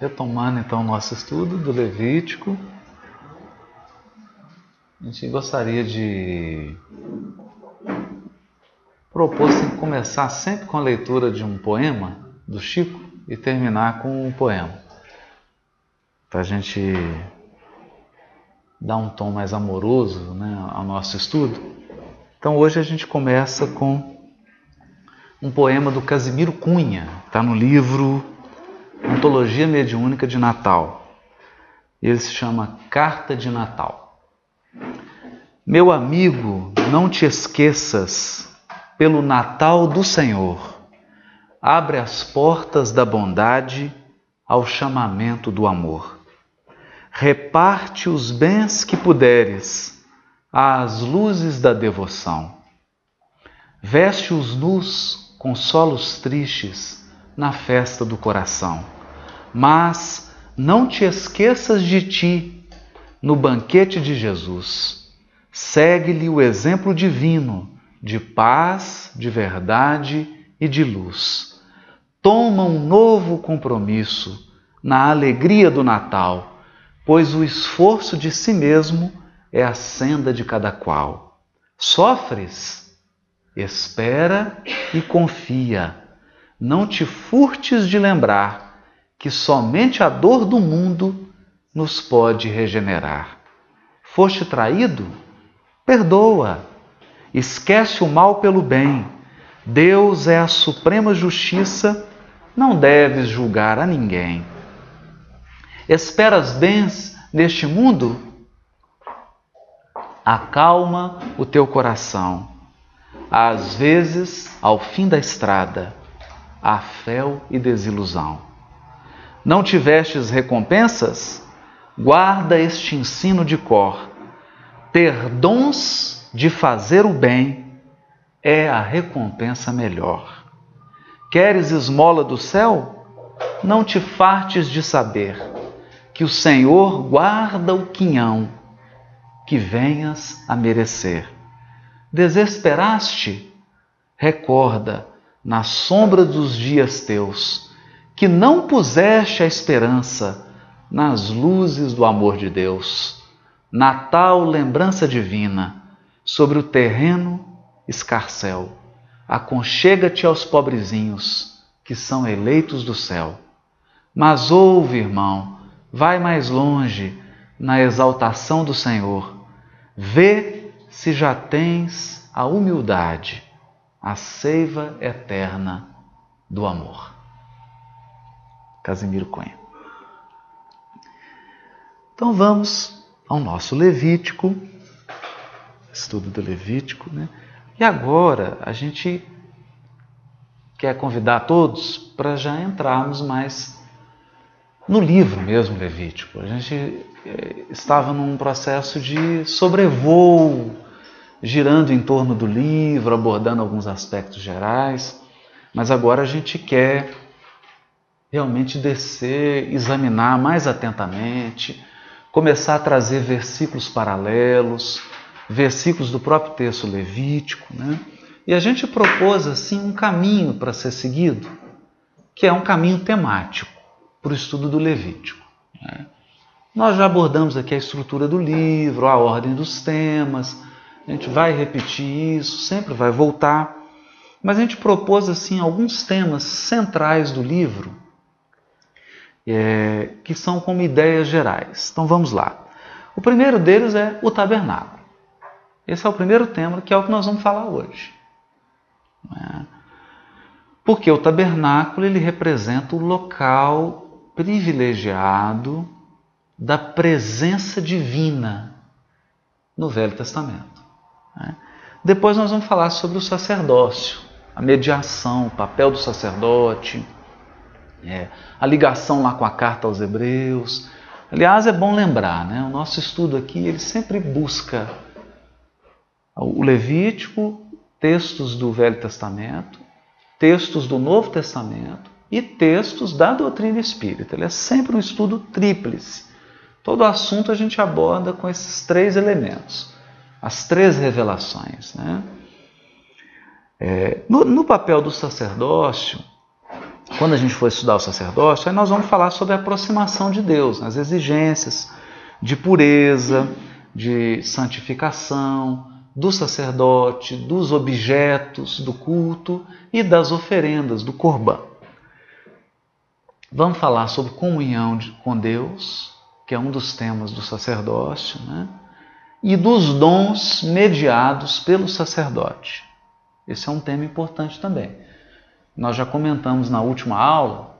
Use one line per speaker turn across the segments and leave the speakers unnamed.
retomando então o nosso estudo do Levítico, a gente gostaria de propor assim, começar sempre com a leitura de um poema do Chico e terminar com um poema, para a gente dar um tom mais amoroso né, ao nosso estudo. Então hoje a gente começa com um poema do Casimiro Cunha, está no livro Antologia Mediúnica de Natal. Ele se chama Carta de Natal. Meu amigo, não te esqueças, pelo Natal do Senhor, abre as portas da bondade ao chamamento do amor. Reparte os bens que puderes às luzes da devoção. Veste os nus consolos tristes na festa do coração. Mas não te esqueças de ti no banquete de Jesus. Segue-lhe o exemplo divino de paz, de verdade e de luz. Toma um novo compromisso na alegria do Natal, pois o esforço de si mesmo é a senda de cada qual. Sofres? Espera e confia. Não te furtes de lembrar que somente a dor do mundo nos pode regenerar. Foste traído? Perdoa. Esquece o mal pelo bem. Deus é a suprema justiça, não deves julgar a ninguém. Esperas bens neste mundo? Acalma o teu coração às vezes, ao fim da estrada, há fel e desilusão. Não tivestes recompensas? Guarda este ensino de cor. Ter dons de fazer o bem é a recompensa melhor. Queres esmola do céu? Não te fartes de saber que o Senhor guarda o quinhão que venhas a merecer. Desesperaste? Recorda, na sombra dos dias teus, que não puseste a esperança nas luzes do amor de Deus. Natal, lembrança divina, sobre o terreno escarcel. Aconchega-te aos pobrezinhos, que são eleitos do céu. Mas ouve, irmão, vai mais longe na exaltação do Senhor. Vê se já tens a humildade, a seiva eterna do amor. Casimiro Cunha. Então vamos ao nosso Levítico, estudo do Levítico, né? E agora a gente quer convidar todos para já entrarmos mais no livro mesmo Levítico. A gente eh, estava num processo de sobrevoo girando em torno do livro, abordando alguns aspectos gerais, mas agora a gente quer realmente descer, examinar mais atentamente, começar a trazer versículos paralelos, versículos do próprio texto levítico, né? E a gente propôs assim um caminho para ser seguido, que é um caminho temático para o estudo do Levítico. Né? Nós já abordamos aqui a estrutura do livro, a ordem dos temas, a gente vai repetir isso, sempre vai voltar. Mas a gente propôs assim alguns temas centrais do livro é, que são como ideias gerais. Então vamos lá. O primeiro deles é o tabernáculo. Esse é o primeiro tema que é o que nós vamos falar hoje. É? Porque o tabernáculo ele representa o local privilegiado da presença divina no Velho Testamento. Né? Depois nós vamos falar sobre o sacerdócio, a mediação, o papel do sacerdote, é, a ligação lá com a carta aos Hebreus. Aliás, é bom lembrar, né? o nosso estudo aqui ele sempre busca o Levítico, textos do Velho Testamento, textos do Novo Testamento e textos da doutrina espírita. Ele é sempre um estudo tríplice. Todo assunto a gente aborda com esses três elementos as três revelações. Né? É, no, no, papel do sacerdócio, quando a gente for estudar o sacerdócio, aí nós vamos falar sobre a aproximação de Deus, as exigências de pureza, de santificação, do sacerdote, dos objetos do culto e das oferendas, do corban. Vamos falar sobre comunhão com Deus, que é um dos temas do sacerdócio, né? E dos dons mediados pelo sacerdote. Esse é um tema importante também. Nós já comentamos na última aula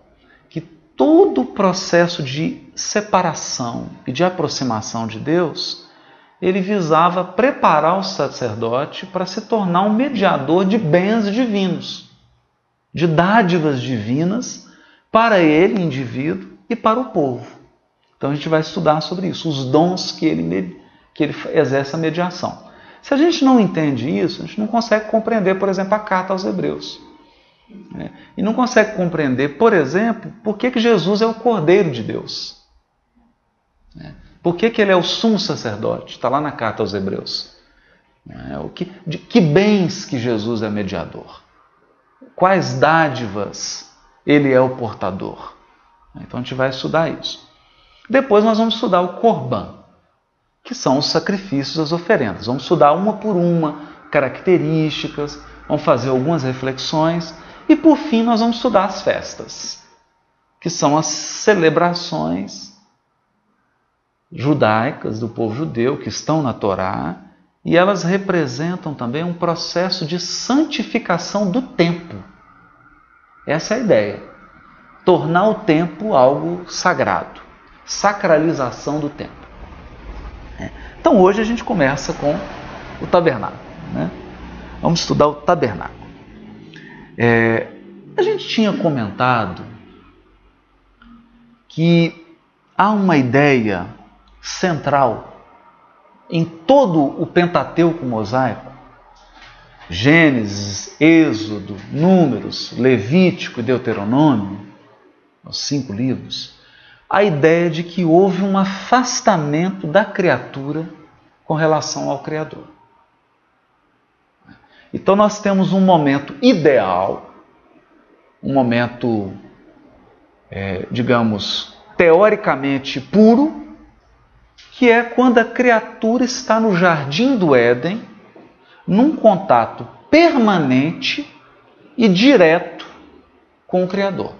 que todo o processo de separação e de aproximação de Deus, ele visava preparar o sacerdote para se tornar um mediador de bens divinos, de dádivas divinas para ele, indivíduo, e para o povo. Então a gente vai estudar sobre isso, os dons que ele, que ele exerce a mediação. Se a gente não entende isso, a gente não consegue compreender, por exemplo, a carta aos Hebreus. Né? E não consegue compreender, por exemplo, por que, que Jesus é o Cordeiro de Deus. Né? Por que, que ele é o sumo sacerdote? Está lá na carta aos Hebreus. Né? O que, de que bens que Jesus é mediador? Quais dádivas ele é o portador? Então a gente vai estudar isso. Depois nós vamos estudar o Corban, que são os sacrifícios, as oferendas. Vamos estudar uma por uma, características, vamos fazer algumas reflexões e por fim, nós vamos estudar as festas, que são as celebrações judaicas do povo judeu que estão na Torá, e elas representam também um processo de santificação do tempo. Essa é a ideia. Tornar o tempo algo sagrado, sacralização do tempo. Então hoje a gente começa com o tabernáculo. Né? Vamos estudar o tabernáculo. É, a gente tinha comentado que há uma ideia central em todo o Pentateuco mosaico, Gênesis, Êxodo, Números, Levítico e Deuteronômio, os cinco livros, a ideia de que houve um afastamento da criatura com relação ao Criador. Então nós temos um momento ideal, um momento, é, digamos, teoricamente puro, que é quando a criatura está no jardim do Éden, num contato permanente e direto com o Criador.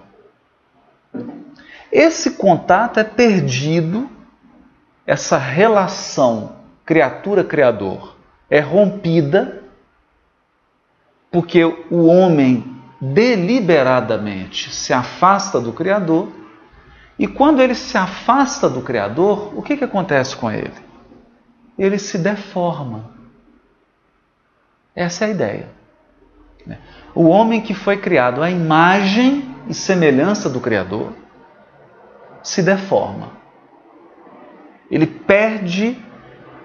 Esse contato é perdido, essa relação criatura-criador é rompida porque o homem deliberadamente se afasta do Criador, e quando ele se afasta do Criador, o que, que acontece com ele? Ele se deforma. Essa é a ideia. O homem que foi criado à imagem e semelhança do Criador se deforma. Ele perde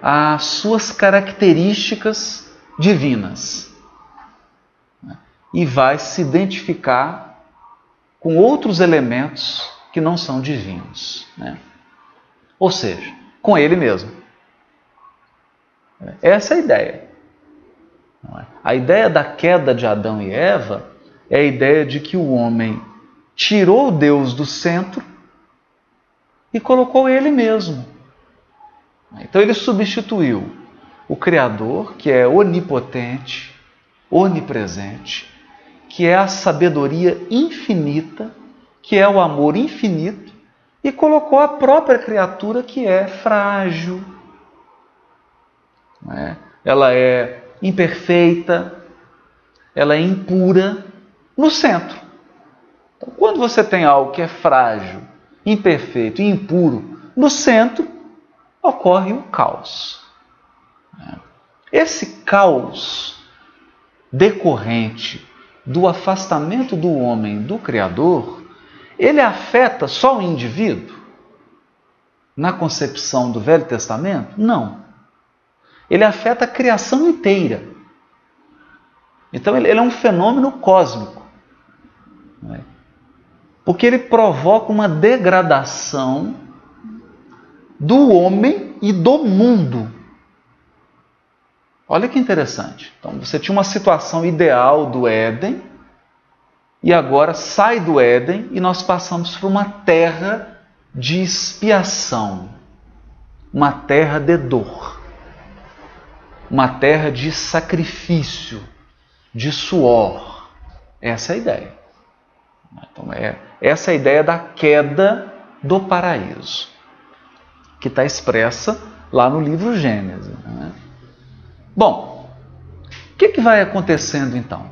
as suas características divinas e vai se identificar com outros elementos que não são divinos. Né? Ou seja, com ele mesmo. Essa é a ideia. É? A ideia da queda de Adão e Eva é a ideia de que o homem tirou Deus do centro e colocou ele mesmo. Então ele substituiu o Criador, que é onipotente, onipresente, que é a sabedoria infinita, que é o amor infinito, e colocou a própria criatura que é frágil, né? ela é imperfeita, ela é impura, no centro. Então, quando você tem algo que é frágil, imperfeito e impuro no centro, ocorre o caos. Esse caos decorrente do afastamento do homem do Criador, ele afeta só o indivíduo? Na concepção do Velho Testamento? Não. Ele afeta a criação inteira. Então ele é um fenômeno cósmico. É? Porque ele provoca uma degradação do homem e do mundo. Olha que interessante. Então, você tinha uma situação ideal do Éden, e agora sai do Éden e nós passamos por uma terra de expiação, uma terra de dor, uma terra de sacrifício, de suor. Essa é a ideia. Então, é, essa é ideia da queda do paraíso, que está expressa lá no livro Gênesis. Né? Bom, o que, que vai acontecendo então?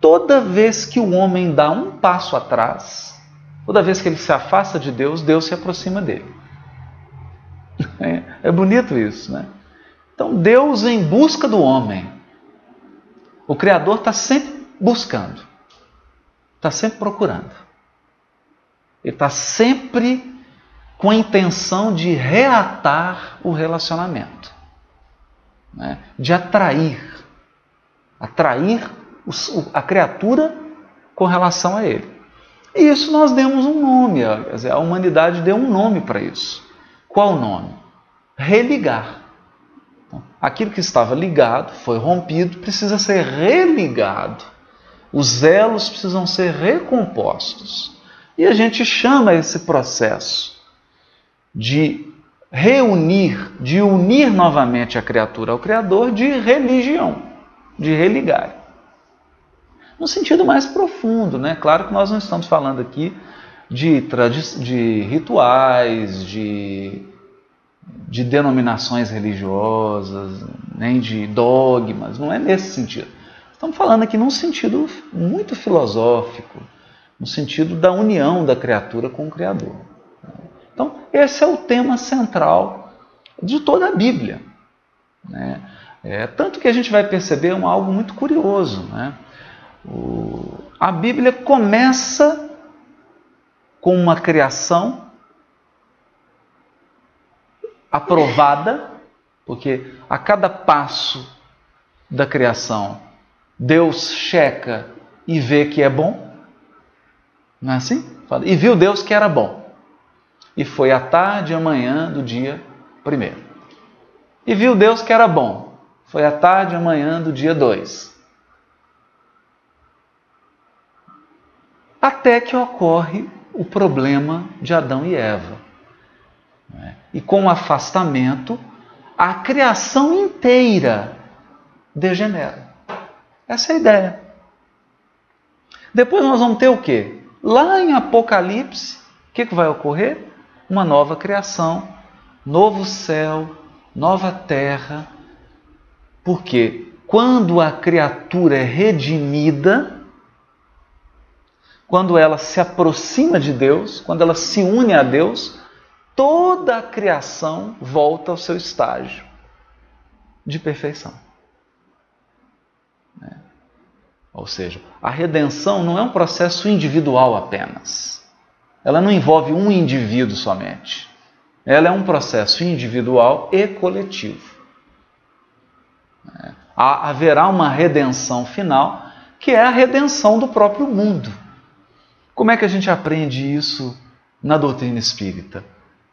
Toda vez que o homem dá um passo atrás, toda vez que ele se afasta de Deus, Deus se aproxima dele. É, é bonito isso, né? Então, Deus em busca do homem. O Criador está sempre buscando, está sempre procurando. Ele está sempre com a intenção de reatar o relacionamento, né? de atrair, atrair a criatura com relação a ele. E isso nós demos um nome, a humanidade deu um nome para isso. Qual o nome? Religar. Então, aquilo que estava ligado, foi rompido, precisa ser religado. Os elos precisam ser recompostos. E a gente chama esse processo de reunir, de unir novamente a criatura ao Criador, de religião, de religar no sentido mais profundo, né? Claro que nós não estamos falando aqui de, de rituais, de, de denominações religiosas, nem de dogmas, não é nesse sentido. Estamos falando aqui num sentido muito filosófico, no sentido da união da criatura com o Criador. Então, esse é o tema central de toda a Bíblia. Né? É, tanto que a gente vai perceber um, algo muito curioso. Né? a Bíblia começa com uma criação aprovada, porque a cada passo da criação Deus checa e vê que é bom. Não é assim? E viu Deus que era bom. E foi à tarde e amanhã do dia primeiro. E viu Deus que era bom. Foi à tarde e amanhã do dia dois. até que ocorre o problema de Adão e Eva. E com o afastamento, a criação inteira degenera. Essa é a ideia. Depois nós vamos ter o quê? Lá em Apocalipse, o que, que vai ocorrer? Uma nova criação, novo céu, nova terra. Porque quando a criatura é redimida, quando ela se aproxima de Deus, quando ela se une a Deus, toda a criação volta ao seu estágio de perfeição. Né? Ou seja, a redenção não é um processo individual apenas. Ela não envolve um indivíduo somente. Ela é um processo individual e coletivo. Né? Haverá uma redenção final, que é a redenção do próprio mundo. Como é que a gente aprende isso na doutrina espírita?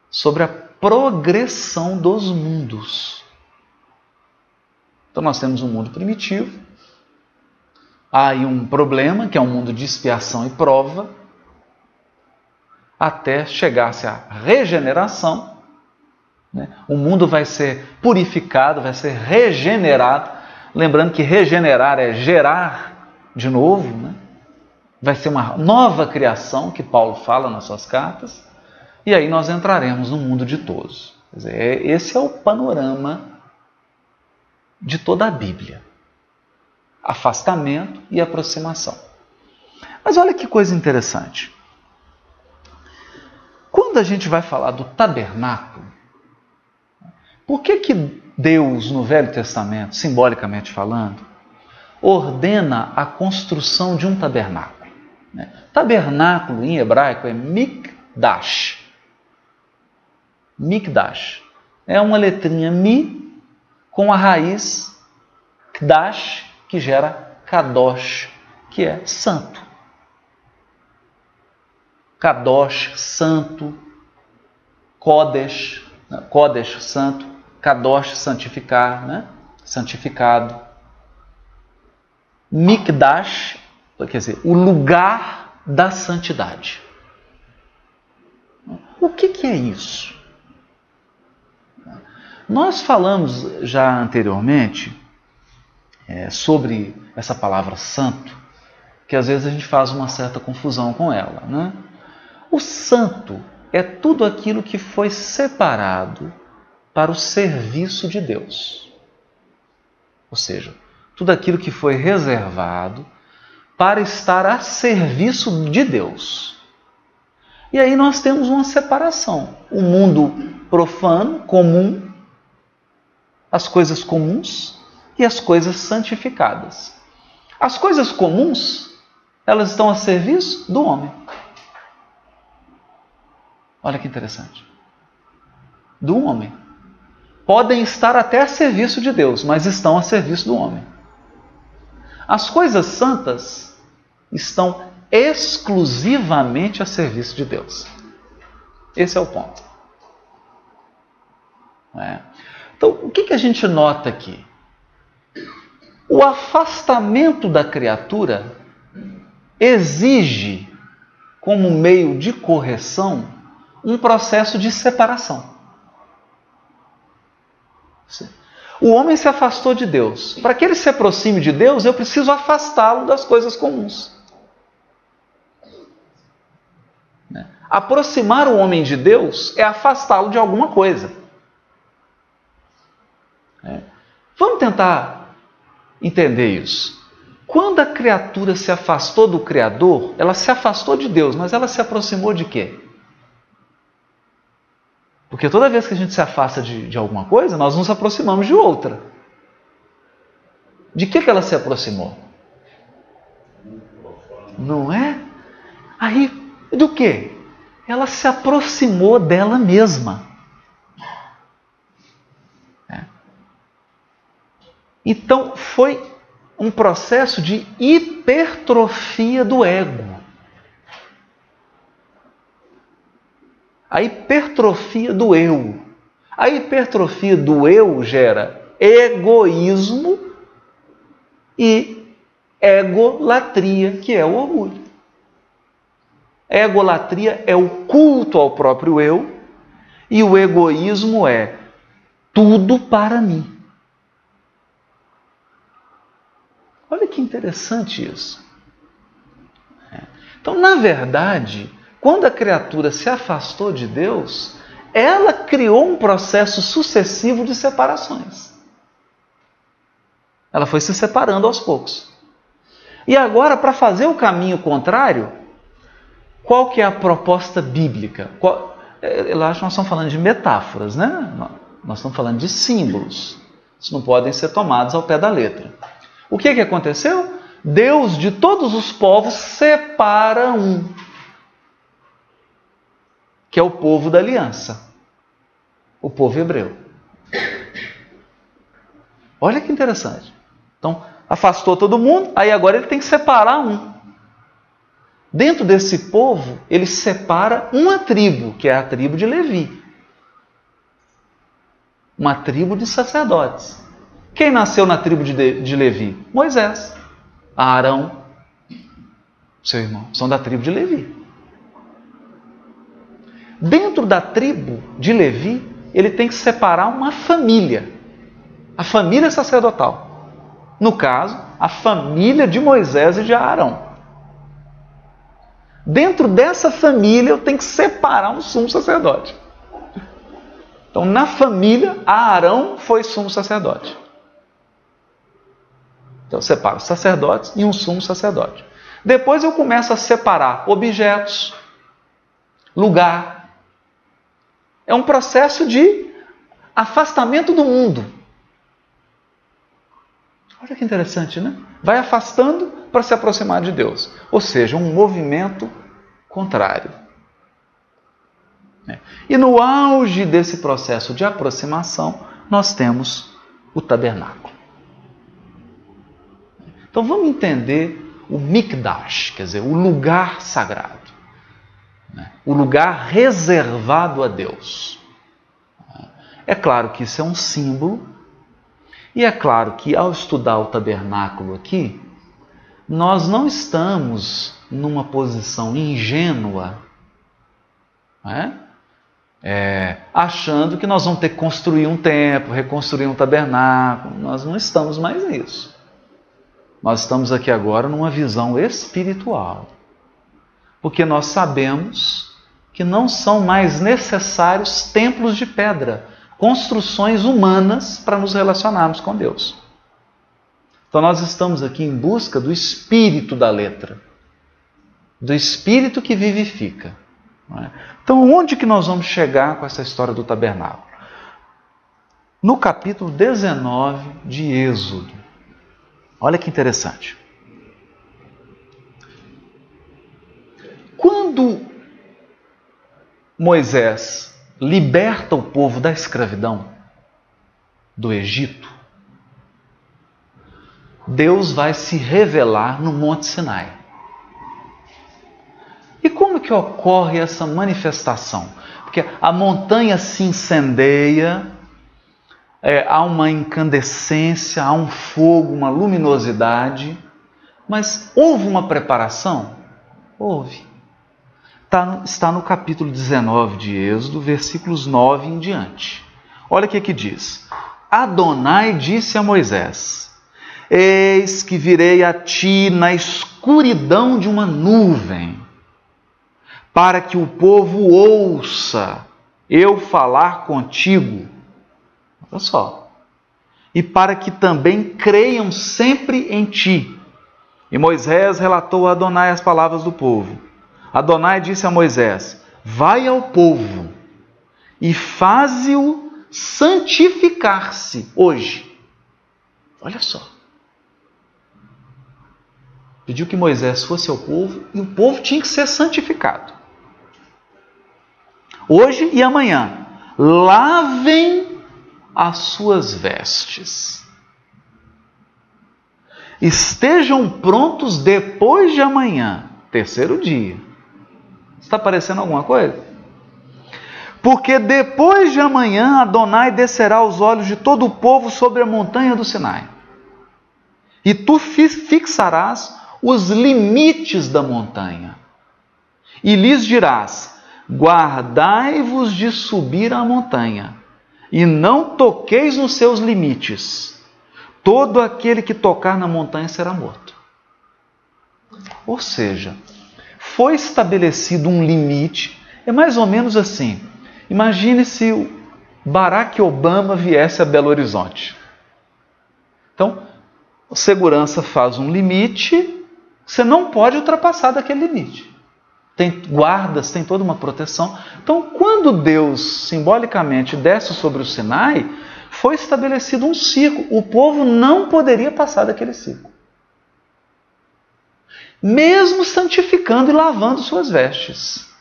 Sobre a progressão dos mundos. Então nós temos um mundo primitivo, há aí um problema, que é um mundo de expiação e prova, até chegar-se à regeneração. Né? O mundo vai ser purificado, vai ser regenerado. Lembrando que regenerar é gerar de novo, né? vai ser uma nova criação que Paulo fala nas suas cartas, e aí nós entraremos no mundo de todos. Dizer, é, esse é o panorama de toda a Bíblia: afastamento e aproximação. Mas olha que coisa interessante. Quando a gente vai falar do tabernáculo, por que, que Deus, no Velho Testamento, simbolicamente falando, ordena a construção de um tabernáculo? Né? Tabernáculo em hebraico é mikdash. Mikdash. É uma letrinha mi com a raiz kdash, que gera kadosh, que é santo. Kadosh, santo. Kodesh, né? Kodesh, santo. Kadosh, santificar, né? santificado. Mikdash quer dizer, o lugar da santidade. O que, que é isso? Nós falamos já anteriormente é, sobre essa palavra santo, que às vezes a gente faz uma certa confusão com ela. Né? O santo é tudo aquilo que foi separado para o serviço de Deus. Ou seja, tudo aquilo que foi reservado para estar a serviço de Deus. E aí nós temos uma separação. O mundo profano, comum, as coisas comuns e as coisas santificadas. As coisas comuns, elas estão a serviço do homem. Olha que interessante. Do homem. Podem estar até a serviço de Deus, mas estão a serviço do homem. As coisas santas estão exclusivamente a serviço de Deus. Esse é o ponto. É. Então, o que, que a gente nota aqui? O afastamento da criatura exige, como meio de correção, um processo de separação. O homem se afastou de Deus. Para que ele se aproxime de Deus, eu preciso afastá-lo das coisas comuns. Né? Aproximar o homem de Deus é afastá-lo de alguma coisa. É. Vamos tentar entender isso. Quando a criatura se afastou do Criador, ela se afastou de Deus, mas ela se aproximou de quê? Porque toda vez que a gente se afasta de, de alguma coisa, nós nos aproximamos de outra. De que, que ela se aproximou? Não é? Aí, do que? Ela se aproximou dela mesma. Então, foi um processo de hipertrofia do ego. a hipertrofia do eu. A hipertrofia do eu gera egoísmo e egolatria, que é o orgulho. Egolatria é o culto ao próprio eu e o egoísmo é tudo para mim. Olha que interessante isso. É. Então, na verdade, quando a criatura se afastou de Deus, ela criou um processo sucessivo de separações. Ela foi se separando aos poucos. E agora, para fazer o caminho contrário, qual que é a proposta bíblica? Qual, é, eu acho que nós estamos falando de metáforas, né? Nós estamos falando de símbolos. Isso não podem ser tomados ao pé da letra. O que, que aconteceu? Deus de todos os povos separa um que é o povo da aliança, o povo hebreu. Olha que interessante. Então, afastou todo mundo, aí agora ele tem que separar um. Dentro desse povo, ele separa uma tribo, que é a tribo de Levi. Uma tribo de sacerdotes. Quem nasceu na tribo de, de Levi? Moisés, Arão, seu irmão, são da tribo de Levi. Dentro da tribo de Levi, ele tem que separar uma família, a família sacerdotal. No caso, a família de Moisés e de Arão. Dentro dessa família, eu tenho que separar um sumo sacerdote. Então, na família, Arão foi sumo sacerdote. Então, eu separo sacerdotes e um sumo sacerdote. Depois eu começo a separar objetos, lugar, é um processo de afastamento do mundo. Olha que interessante, né? Vai afastando para se aproximar de Deus. Ou seja, um movimento contrário. É. E no auge desse processo de aproximação, nós temos o tabernáculo. Então vamos entender o Mikdash, quer dizer, o lugar sagrado né? o lugar reservado a Deus. É claro que isso é um símbolo, e é claro que ao estudar o tabernáculo aqui, nós não estamos numa posição ingênua, é? É, achando que nós vamos ter que construir um templo, reconstruir um tabernáculo. Nós não estamos mais nisso. Nós estamos aqui agora numa visão espiritual. Porque nós sabemos que não são mais necessários templos de pedra, construções humanas para nos relacionarmos com Deus. Então nós estamos aqui em busca do espírito da letra, do espírito que vivifica. É? Então onde que nós vamos chegar com essa história do tabernáculo? No capítulo 19 de Êxodo. Olha que interessante. Quando Moisés liberta o povo da escravidão do Egito, Deus vai se revelar no Monte Sinai. E como que ocorre essa manifestação? Porque a montanha se incendeia, é, há uma incandescência, há um fogo, uma luminosidade, mas houve uma preparação? Houve. Tá, está no capítulo 19 de Êxodo, versículos 9 em diante. Olha o que, que diz. Adonai disse a Moisés: Eis que virei a ti na escuridão de uma nuvem, para que o povo ouça eu falar contigo Olha só. E para que também creiam sempre em ti. E Moisés relatou a Adonai as palavras do povo. Adonai disse a Moisés: Vai ao povo e faze-o santificar-se hoje. Olha só. Pediu que Moisés fosse ao povo e o povo tinha que ser santificado. Hoje e amanhã. Lavem as suas vestes. Estejam prontos depois de amanhã, terceiro dia. Está parecendo alguma coisa? Porque depois de amanhã Adonai descerá os olhos de todo o povo sobre a montanha do Sinai. E tu fixarás os limites da montanha. E lhes dirás: Guardai-vos de subir a montanha e não toqueis nos seus limites. Todo aquele que tocar na montanha será morto. Ou seja, foi estabelecido um limite, é mais ou menos assim. Imagine se Barack Obama viesse a Belo Horizonte. Então, segurança faz um limite, você não pode ultrapassar daquele limite tem guardas, tem toda uma proteção. Então, quando Deus simbolicamente desce sobre o Sinai, foi estabelecido um ciclo. O povo não poderia passar daquele ciclo. Mesmo santificando e lavando suas vestes.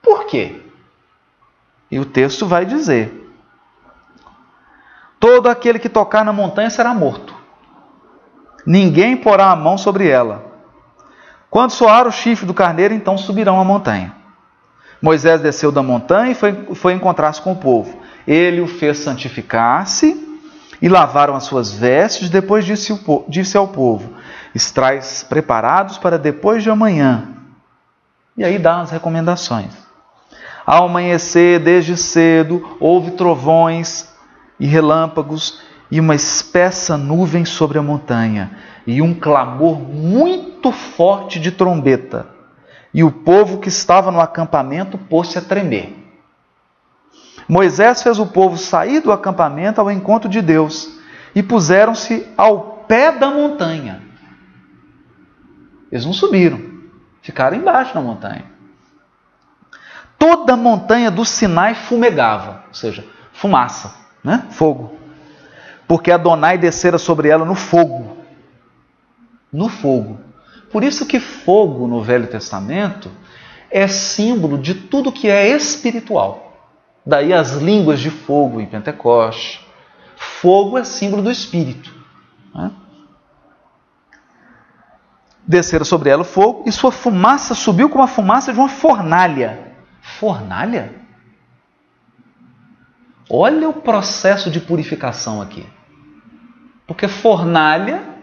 Por quê? E o texto vai dizer: Todo aquele que tocar na montanha será morto. Ninguém porá a mão sobre ela quando soar o chifre do carneiro, então subirão a montanha. Moisés desceu da montanha e foi, foi encontrar-se com o povo. Ele o fez santificar-se e lavaram as suas vestes. Depois disse, o, disse ao povo: Estrais preparados para depois de amanhã. E aí dá as recomendações. Ao amanhecer, desde cedo, houve trovões e relâmpagos e uma espessa nuvem sobre a montanha e um clamor muito forte de trombeta. E o povo que estava no acampamento pôs-se a tremer. Moisés fez o povo sair do acampamento ao encontro de Deus e puseram-se ao pé da montanha. Eles não subiram, ficaram embaixo da montanha. Toda a montanha do Sinai fumegava, ou seja, fumaça, né? fogo. Porque Adonai descera sobre ela no fogo no fogo. Por isso que fogo no Velho Testamento é símbolo de tudo que é espiritual. Daí as línguas de fogo em Pentecoste. Fogo é símbolo do Espírito. Né? Desceram sobre ela o fogo e sua fumaça subiu como a fumaça de uma fornalha. Fornalha? Olha o processo de purificação aqui. Porque fornalha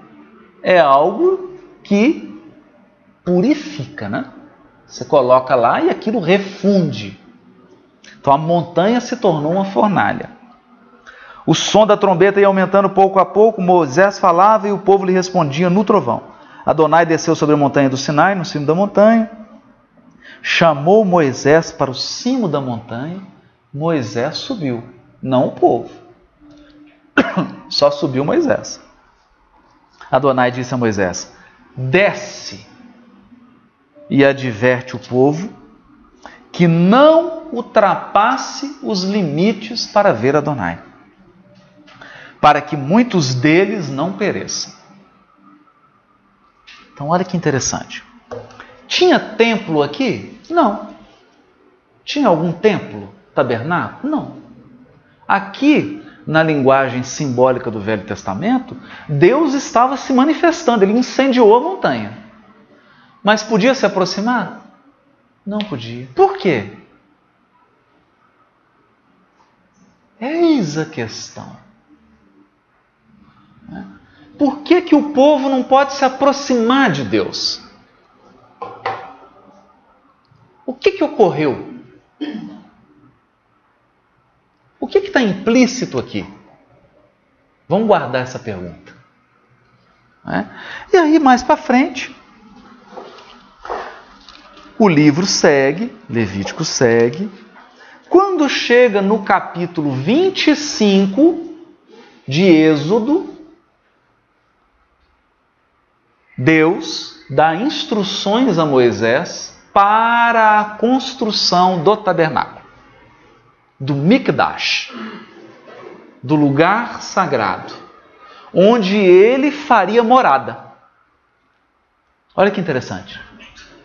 é algo que purifica, né? Você coloca lá e aquilo refunde. Então a montanha se tornou uma fornalha. O som da trombeta ia aumentando pouco a pouco, Moisés falava e o povo lhe respondia no trovão. Adonai desceu sobre a montanha do Sinai, no cimo da montanha, chamou Moisés para o cimo da montanha, Moisés subiu, não o povo. Só subiu Moisés. Adonai disse a Moisés: Desce e adverte o povo que não ultrapasse os limites para ver Adonai, para que muitos deles não pereçam. Então, olha que interessante. Tinha templo aqui? Não. Tinha algum templo, tabernáculo? Não. Aqui, na linguagem simbólica do Velho Testamento, Deus estava se manifestando, ele incendiou a montanha. Mas podia se aproximar? Não podia. Por quê? Eis a questão. Por que, que o povo não pode se aproximar de Deus? O que, que ocorreu? O que está implícito aqui? Vamos guardar essa pergunta. É? E aí, mais para frente, o livro segue, Levítico segue. Quando chega no capítulo 25 de Êxodo, Deus dá instruções a Moisés para a construção do tabernáculo, do Mikdash, do lugar sagrado, onde ele faria morada. Olha que interessante.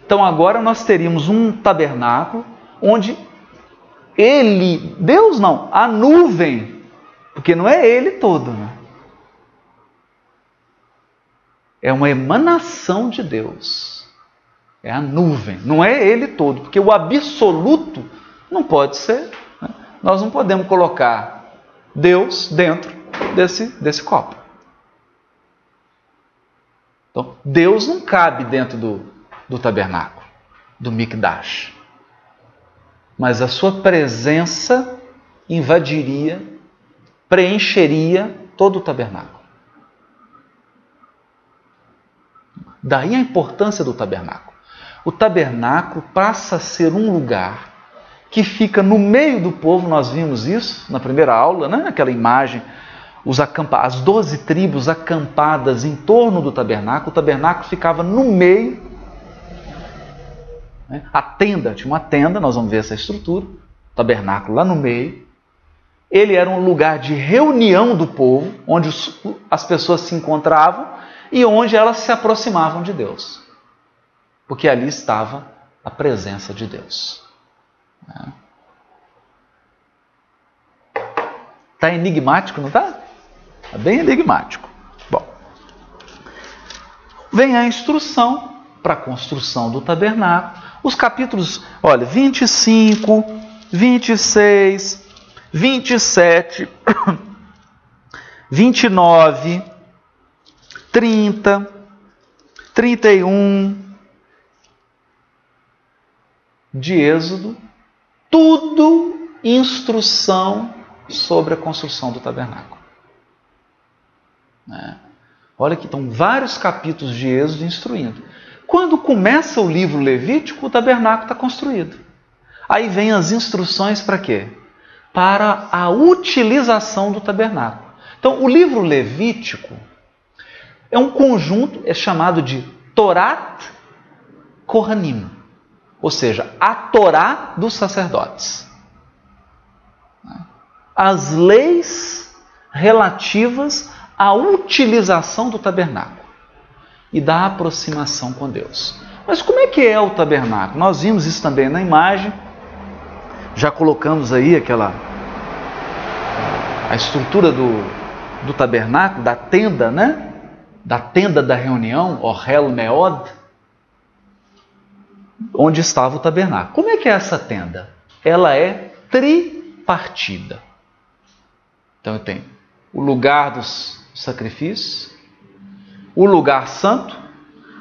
Então agora nós teríamos um tabernáculo onde ele, Deus não, a nuvem, porque não é ele todo, né? É uma emanação de Deus é a nuvem, não é ele todo, porque o absoluto não pode ser. Nós não podemos colocar Deus dentro desse, desse copo. Então, Deus não cabe dentro do, do tabernáculo, do Mikdash. Mas a sua presença invadiria, preencheria todo o tabernáculo. Daí a importância do tabernáculo o tabernáculo passa a ser um lugar que fica no meio do povo, nós vimos isso na primeira aula, né? aquela imagem, os acampa as doze tribos acampadas em torno do tabernáculo, o tabernáculo ficava no meio, né? a tenda, tinha uma tenda, nós vamos ver essa estrutura, o tabernáculo lá no meio, ele era um lugar de reunião do povo, onde os, as pessoas se encontravam e onde elas se aproximavam de Deus porque ali estava a presença de Deus. Está enigmático, não está? Está bem enigmático. Bom, vem a instrução para a construção do tabernáculo. Os capítulos, olha, 25, 26, 27, 29, 30, 31, de Êxodo, tudo instrução sobre a construção do tabernáculo. Né? Olha que estão vários capítulos de Êxodo instruindo. Quando começa o livro Levítico, o tabernáculo está construído. Aí vem as instruções para quê? Para a utilização do tabernáculo. Então, o livro Levítico é um conjunto, é chamado de Torat Kohanim ou seja, a Torá dos sacerdotes. As leis relativas à utilização do tabernáculo e da aproximação com Deus. Mas como é que é o tabernáculo? Nós vimos isso também na imagem. Já colocamos aí aquela a estrutura do, do tabernáculo, da tenda, né? Da tenda da reunião, Ohel Meod onde estava o tabernáculo. Como é que é essa tenda? Ela é tripartida. Então eu tenho o lugar dos sacrifícios, o lugar santo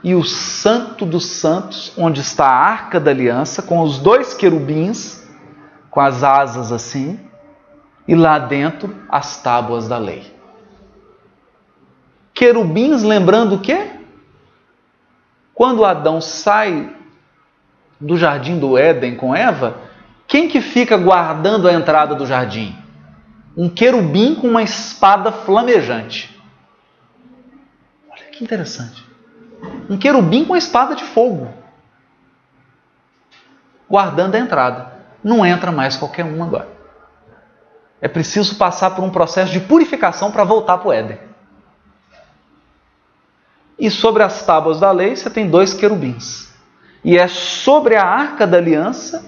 e o santo dos santos, onde está a arca da aliança, com os dois querubins, com as asas assim, e lá dentro as tábuas da lei. Querubins lembrando o quê? Quando Adão sai do jardim do Éden com Eva, quem que fica guardando a entrada do jardim? Um querubim com uma espada flamejante. Olha que interessante. Um querubim com a espada de fogo. Guardando a entrada. Não entra mais qualquer um agora. É preciso passar por um processo de purificação para voltar para o Éden. E sobre as tábuas da lei você tem dois querubins. E é sobre a arca da aliança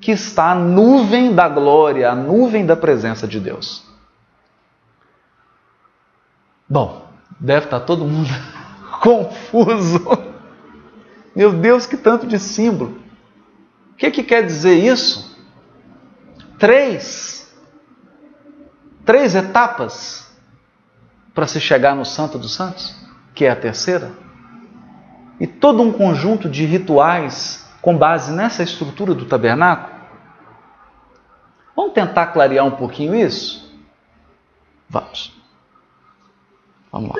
que está a nuvem da glória, a nuvem da presença de Deus. Bom, deve estar todo mundo confuso. Meu Deus, que tanto de símbolo. O que, que quer dizer isso? Três. Três etapas para se chegar no Santo dos Santos, que é a terceira. E todo um conjunto de rituais com base nessa estrutura do tabernáculo. Vamos tentar clarear um pouquinho isso? Vamos. Vamos lá.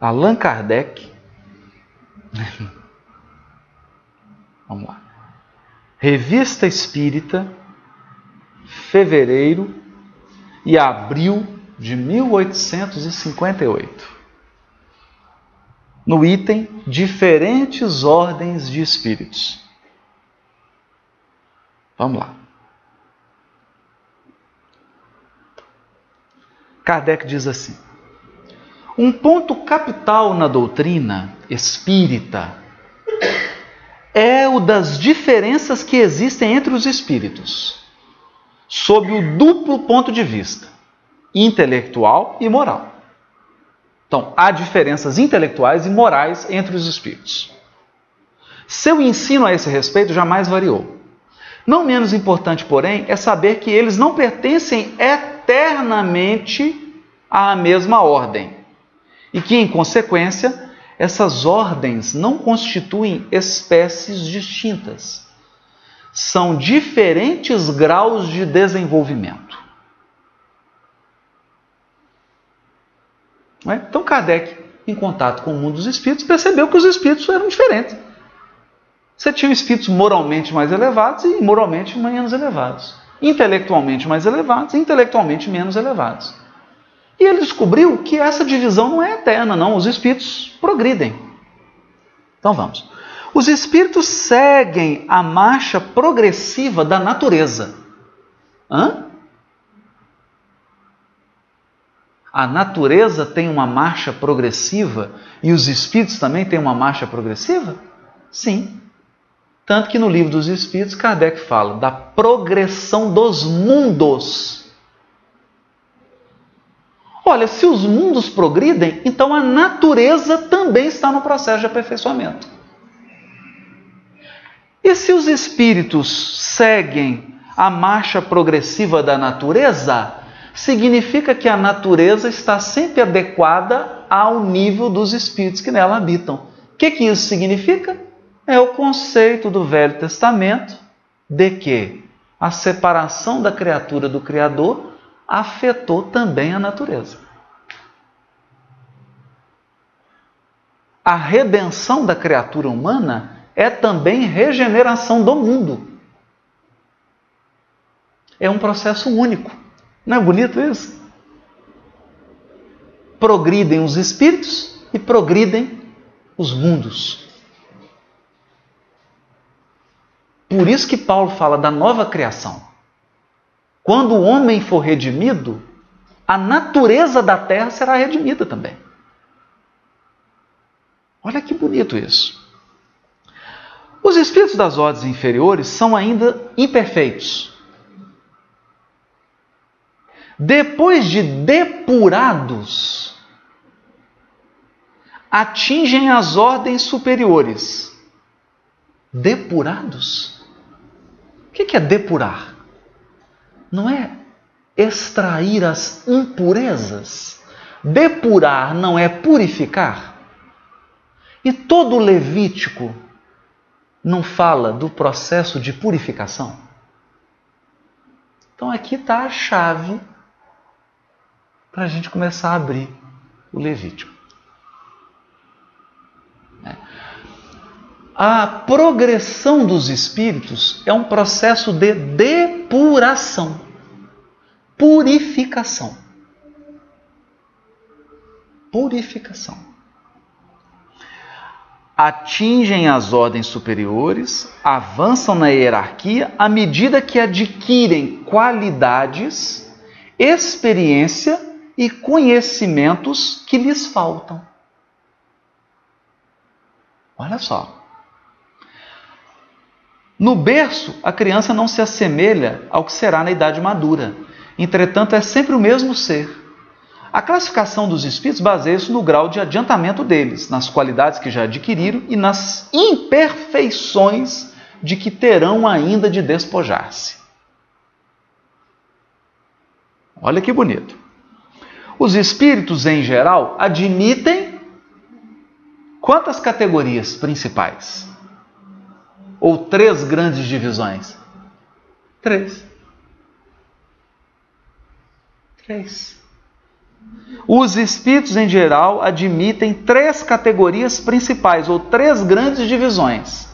Allan Kardec. Vamos lá. Revista Espírita, fevereiro e abril de 1858. No item Diferentes Ordens de Espíritos. Vamos lá. Kardec diz assim: um ponto capital na doutrina espírita é o das diferenças que existem entre os espíritos, sob o duplo ponto de vista, intelectual e moral. Então, há diferenças intelectuais e morais entre os espíritos. Seu ensino a esse respeito jamais variou. Não menos importante, porém, é saber que eles não pertencem eternamente à mesma ordem e que, em consequência, essas ordens não constituem espécies distintas. São diferentes graus de desenvolvimento. É? Então, Kardec, em contato com o mundo dos espíritos, percebeu que os espíritos eram diferentes. Você tinha espíritos moralmente mais elevados e moralmente menos elevados. Intelectualmente mais elevados e intelectualmente menos elevados. E ele descobriu que essa divisão não é eterna, não. Os espíritos progridem. Então vamos. Os espíritos seguem a marcha progressiva da natureza. Hã? A natureza tem uma marcha progressiva e os espíritos também têm uma marcha progressiva? Sim. Tanto que no livro dos Espíritos, Kardec fala da progressão dos mundos Olha, se os mundos progridem, então a natureza também está no processo de aperfeiçoamento. E se os espíritos seguem a marcha progressiva da natureza, significa que a natureza está sempre adequada ao nível dos espíritos que nela habitam. O que, que isso significa? É o conceito do Velho Testamento de que a separação da criatura do Criador afetou também a natureza. A redenção da criatura humana é também regeneração do mundo. É um processo único. Não é bonito isso? Progridem os espíritos e progridem os mundos. Por isso que Paulo fala da nova criação. Quando o homem for redimido, a natureza da terra será redimida também. Olha que bonito isso. Os espíritos das ordens inferiores são ainda imperfeitos. Depois de depurados, atingem as ordens superiores. depurados? O que é depurar? Não é extrair as impurezas? Depurar não é purificar? E todo Levítico não fala do processo de purificação? Então aqui está a chave para a gente começar a abrir o Levítico. A progressão dos espíritos é um processo de depuração, purificação. Purificação. Atingem as ordens superiores, avançam na hierarquia à medida que adquirem qualidades, experiência e conhecimentos que lhes faltam. Olha só. No berço, a criança não se assemelha ao que será na idade madura. Entretanto, é sempre o mesmo ser. A classificação dos espíritos baseia-se no grau de adiantamento deles, nas qualidades que já adquiriram e nas imperfeições de que terão ainda de despojar-se. Olha que bonito. Os espíritos, em geral, admitem quantas categorias principais? Ou três grandes divisões? Três. Três. Os espíritos, em geral, admitem três categorias principais, ou três grandes divisões.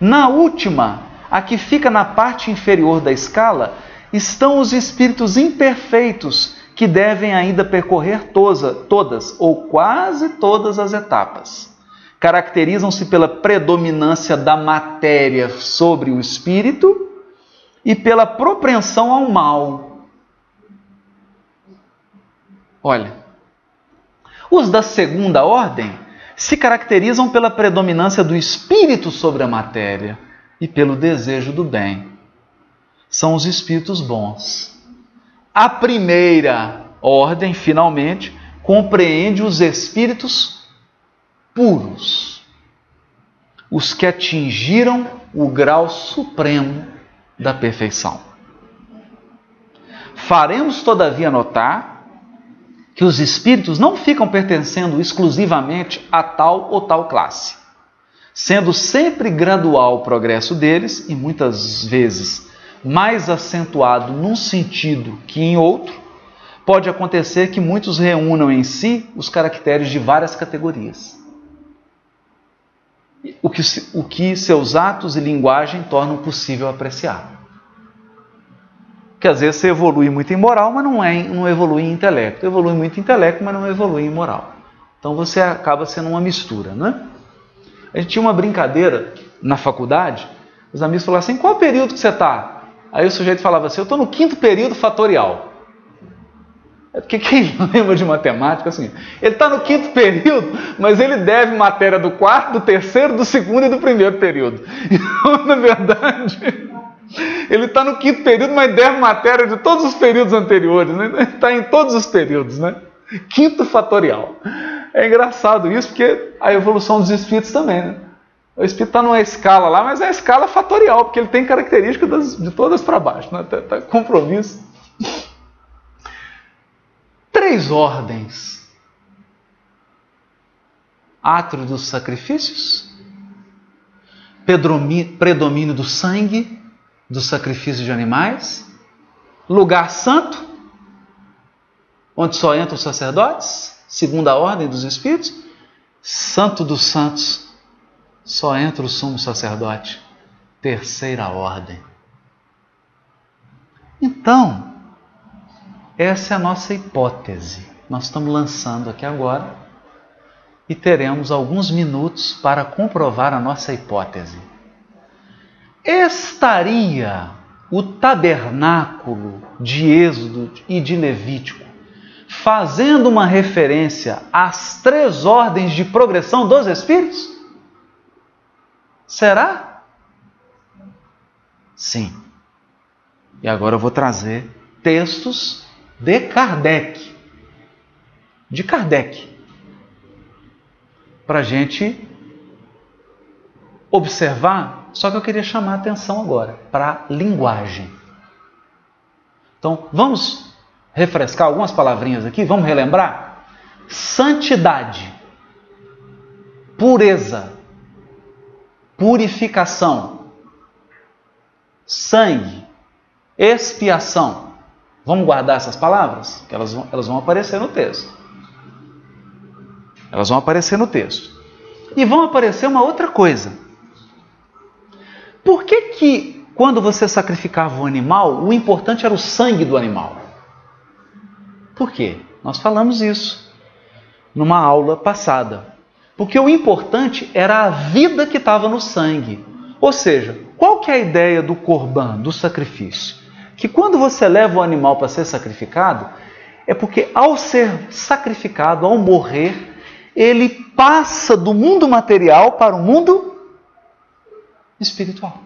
Na última, a que fica na parte inferior da escala, estão os espíritos imperfeitos que devem ainda percorrer todas ou quase todas as etapas. Caracterizam-se pela predominância da matéria sobre o espírito e pela propensão ao mal. Olha, os da segunda ordem se caracterizam pela predominância do espírito sobre a matéria e pelo desejo do bem. São os espíritos bons. A primeira ordem, finalmente, compreende os espíritos puros, os que atingiram o grau supremo da perfeição. Faremos, todavia, notar que os espíritos não ficam pertencendo exclusivamente a tal ou tal classe, sendo sempre gradual o progresso deles e muitas vezes mais acentuado num sentido que em outro, pode acontecer que muitos reúnam em si os caracteres de várias categorias. O que, o que seus atos e linguagem tornam possível apreciar. Que às vezes você evolui muito em moral, mas não, é, não evolui em intelecto. Evolui muito em intelecto, mas não evolui em moral. Então você acaba sendo uma mistura, né? A gente tinha uma brincadeira na faculdade, os amigos falaram assim: qual período que você está? Aí o sujeito falava assim: Eu estou no quinto período fatorial. É porque quem lembra de matemática, assim, ele está no quinto período, mas ele deve matéria do quarto, do terceiro, do segundo e do primeiro período. Então, na verdade, ele está no quinto período, mas deve matéria de todos os períodos anteriores, né? Está em todos os períodos, né? Quinto fatorial. É engraçado isso, porque a evolução dos espíritos também, né? O espírito está numa escala lá, mas é a escala fatorial, porque ele tem características de todas para baixo. Né? Tá, tá compromisso. Três ordens: átrio dos sacrifícios, predomínio do sangue, do sacrifício de animais, lugar santo, onde só entram os sacerdotes, segunda ordem dos espíritos, santo dos santos só entra o sumo sacerdote, terceira ordem. Então, essa é a nossa hipótese. Nós estamos lançando aqui agora e teremos alguns minutos para comprovar a nossa hipótese. Estaria o tabernáculo de Êxodo e de Levítico fazendo uma referência às três ordens de progressão dos Espíritos? Será? Sim. E agora eu vou trazer textos de Kardec. De Kardec. Para a gente observar Só que eu queria chamar a atenção agora para a linguagem. Então, vamos refrescar algumas palavrinhas aqui, vamos relembrar? Santidade, pureza, purificação, sangue, expiação. Vamos guardar essas palavras? Que elas vão, elas vão aparecer no texto. Elas vão aparecer no texto. E vão aparecer uma outra coisa. Por que que quando você sacrificava o animal, o importante era o sangue do animal? Por quê? Nós falamos isso numa aula passada. Porque o importante era a vida que estava no sangue. Ou seja, qual que é a ideia do corban, do sacrifício? Que quando você leva o animal para ser sacrificado, é porque ao ser sacrificado, ao morrer, ele passa do mundo material para o mundo espiritual,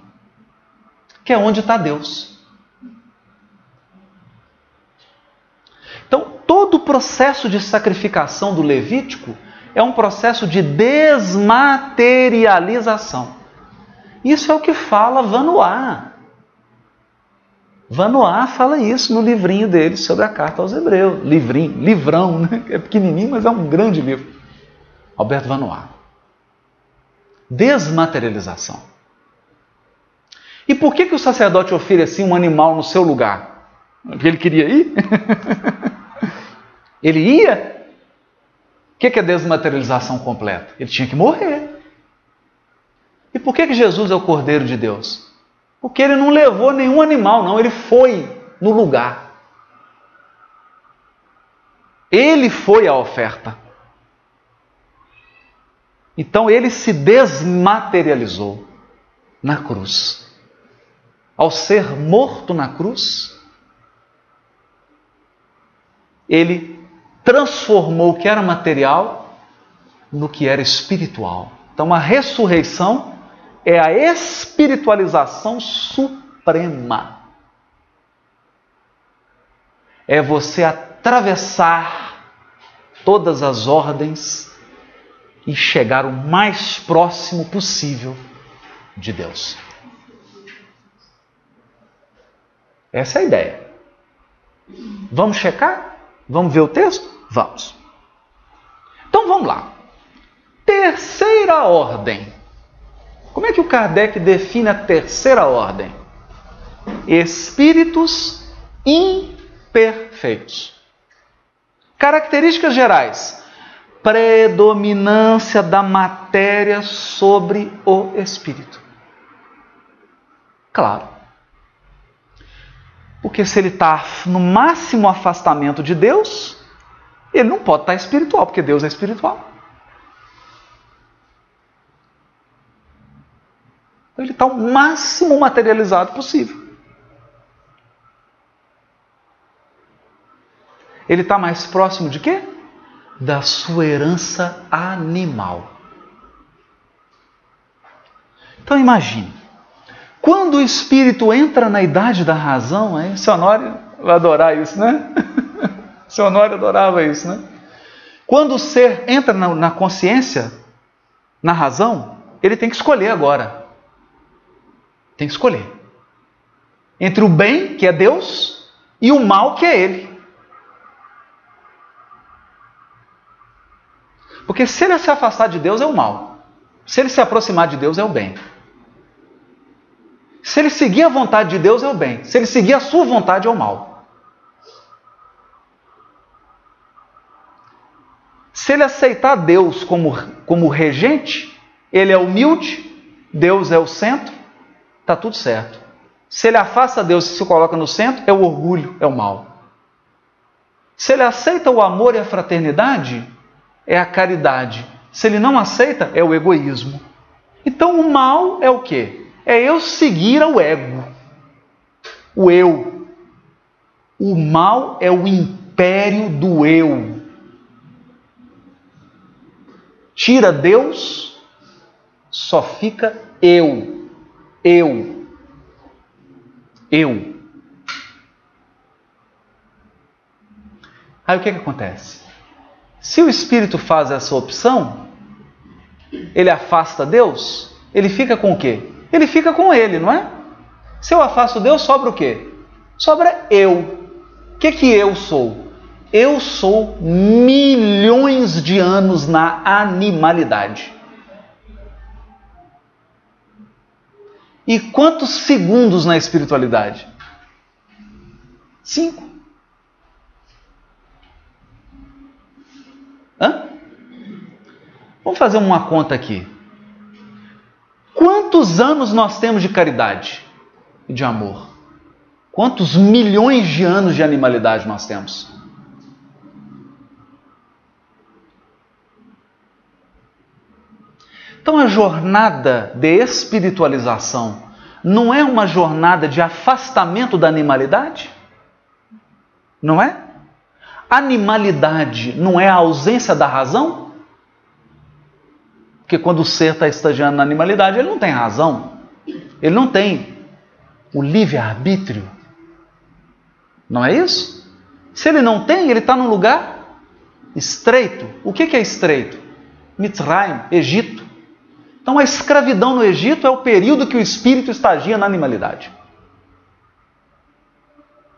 que é onde está Deus. Então, todo o processo de sacrificação do Levítico é um processo de desmaterialização. Isso é o que fala Vanoá. Vanoá fala isso no livrinho dele sobre a carta aos Hebreus. Livrinho, livrão, né? É pequenininho, mas é um grande livro. Alberto Vanoá. Desmaterialização. E por que, que o sacerdote oferecia um animal no seu lugar? Porque ele queria ir? ele ia? O que, que é desmaterialização completa? Ele tinha que morrer. E por que, que Jesus é o Cordeiro de Deus? Porque ele não levou nenhum animal, não, ele foi no lugar. Ele foi a oferta. Então ele se desmaterializou na cruz. Ao ser morto na cruz, ele transformou o que era material no que era espiritual. Então a ressurreição é a espiritualização suprema. É você atravessar todas as ordens e chegar o mais próximo possível de Deus. Essa é a ideia. Vamos checar? Vamos ver o texto? Vamos. Então vamos lá. Terceira ordem. Como é que o Kardec define a terceira ordem? Espíritos imperfeitos. Características gerais: predominância da matéria sobre o espírito. Claro. Porque se ele está no máximo afastamento de Deus, ele não pode estar espiritual, porque Deus é espiritual. Ele está o máximo materializado possível. Ele está mais próximo de quê? da sua herança animal. Então imagine, quando o espírito entra na idade da razão, hein? seu Honório vai adorar isso, né? seu Honório adorava isso, né? Quando o ser entra na, na consciência, na razão, ele tem que escolher agora. Tem que escolher. Entre o bem, que é Deus, e o mal, que é ele. Porque se ele se afastar de Deus é o mal. Se ele se aproximar de Deus é o bem. Se ele seguir a vontade de Deus é o bem. Se ele seguir a sua vontade é o mal. Se ele aceitar Deus como, como regente, ele é humilde, Deus é o centro, está tudo certo. Se ele afasta Deus e se coloca no centro, é o orgulho, é o mal. Se ele aceita o amor e a fraternidade, é a caridade. Se ele não aceita, é o egoísmo. Então o mal é o quê? É eu seguir ao ego. O eu. O mal é o império do eu. Tira Deus, só fica eu. Eu. Eu. Aí o que, que acontece? Se o espírito faz essa opção, ele afasta Deus, ele fica com o quê? ele fica com ele, não é? Se eu afasto Deus, sobra o quê? Sobra eu. O que, que eu sou? Eu sou milhões de anos na animalidade. E quantos segundos na espiritualidade? Cinco. Hã? Vamos fazer uma conta aqui. Quantos anos nós temos de caridade e de amor? Quantos milhões de anos de animalidade nós temos? Então a jornada de espiritualização não é uma jornada de afastamento da animalidade? Não é? Animalidade não é a ausência da razão? Porque quando o ser está estagiando na animalidade, ele não tem razão. Ele não tem o livre-arbítrio. Não é isso? Se ele não tem, ele está num lugar estreito. O que é estreito? Mitzrayim, Egito. Então a escravidão no Egito é o período que o espírito estagia na animalidade.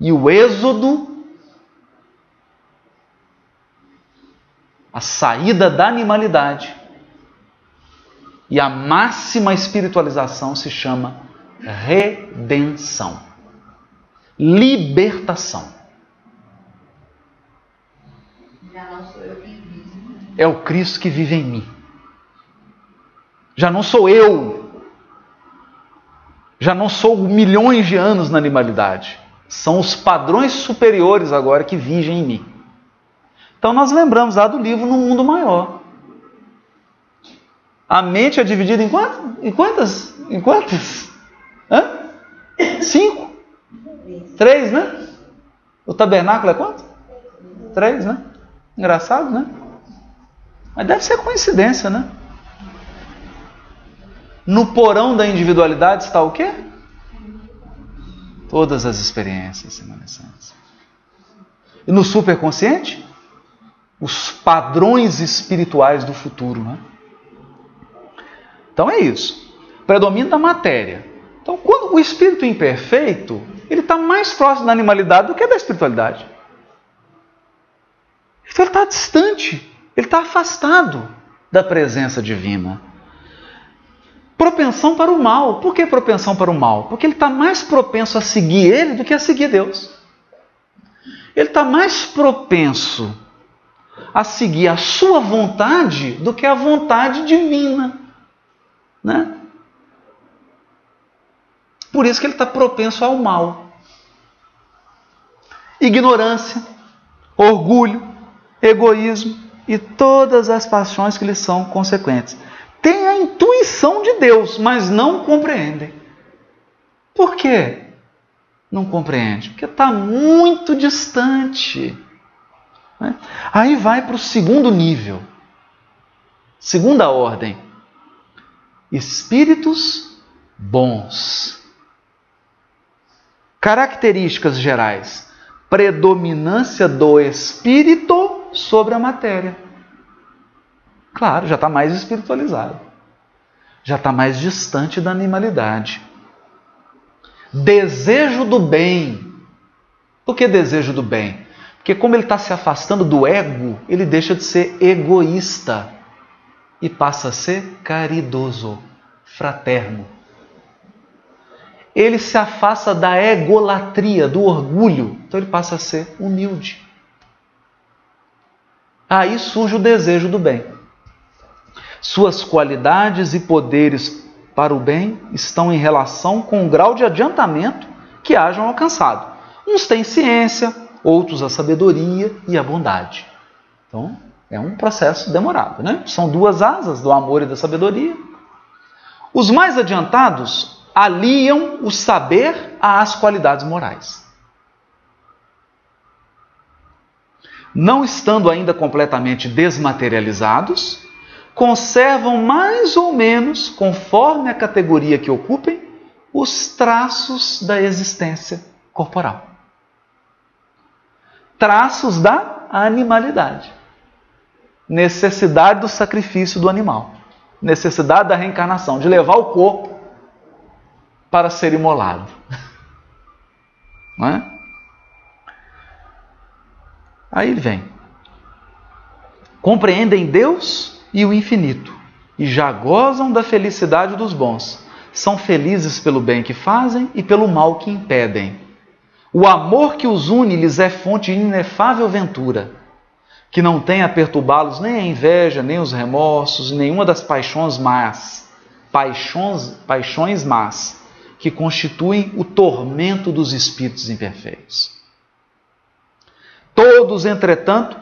E o êxodo, a saída da animalidade e a máxima espiritualização se chama redenção, libertação. É o Cristo que vive em mim. Já não sou eu. Já não sou milhões de anos na animalidade. São os padrões superiores agora que vigem em mim. Então nós lembramos lá do livro No Mundo Maior. A mente é dividida em quantas? Em quantas? Em quantas? Hã? Cinco? Três, né? O tabernáculo é quanto? Três, né? Engraçado, né? Mas deve ser coincidência, né? No porão da individualidade está o quê? Todas as experiências remanescentes. E no superconsciente? Os padrões espirituais do futuro. Né? Então é isso. Predomina a matéria. Então, quando o espírito imperfeito, ele está mais próximo da animalidade do que da espiritualidade. Então ele está distante, ele está afastado da presença divina propensão para o mal. Por que propensão para o mal? Porque ele está mais propenso a seguir ele do que a seguir Deus. Ele está mais propenso a seguir a sua vontade do que a vontade divina. Né? Por isso que ele está propenso ao mal. Ignorância, orgulho, egoísmo e todas as paixões que lhe são consequentes têm a intuição de Deus, mas não compreendem. Por quê? Não compreende? Porque está muito distante. Né? Aí vai para o segundo nível, segunda ordem: espíritos bons. Características gerais: predominância do espírito sobre a matéria. Claro, já está mais espiritualizado. Já está mais distante da animalidade. Desejo do bem. Por que desejo do bem? Porque, como ele está se afastando do ego, ele deixa de ser egoísta e passa a ser caridoso, fraterno. Ele se afasta da egolatria, do orgulho, então ele passa a ser humilde. Aí surge o desejo do bem. Suas qualidades e poderes para o bem estão em relação com o grau de adiantamento que hajam alcançado. Uns têm ciência, outros a sabedoria e a bondade. Então, é um processo demorado, né? São duas asas do amor e da sabedoria. Os mais adiantados aliam o saber às qualidades morais. Não estando ainda completamente desmaterializados, conservam mais ou menos, conforme a categoria que ocupem, os traços da existência corporal. Traços da animalidade. Necessidade do sacrifício do animal. Necessidade da reencarnação, de levar o corpo para ser imolado. Não é? Aí ele vem. Compreendem Deus e o infinito, e já gozam da felicidade dos bons. São felizes pelo bem que fazem e pelo mal que impedem. O amor que os une lhes é fonte de inefável ventura, que não tem a perturbá-los nem a inveja, nem os remorsos, nenhuma das paixões más, paixões, paixões más, que constituem o tormento dos espíritos imperfeitos. Todos, entretanto,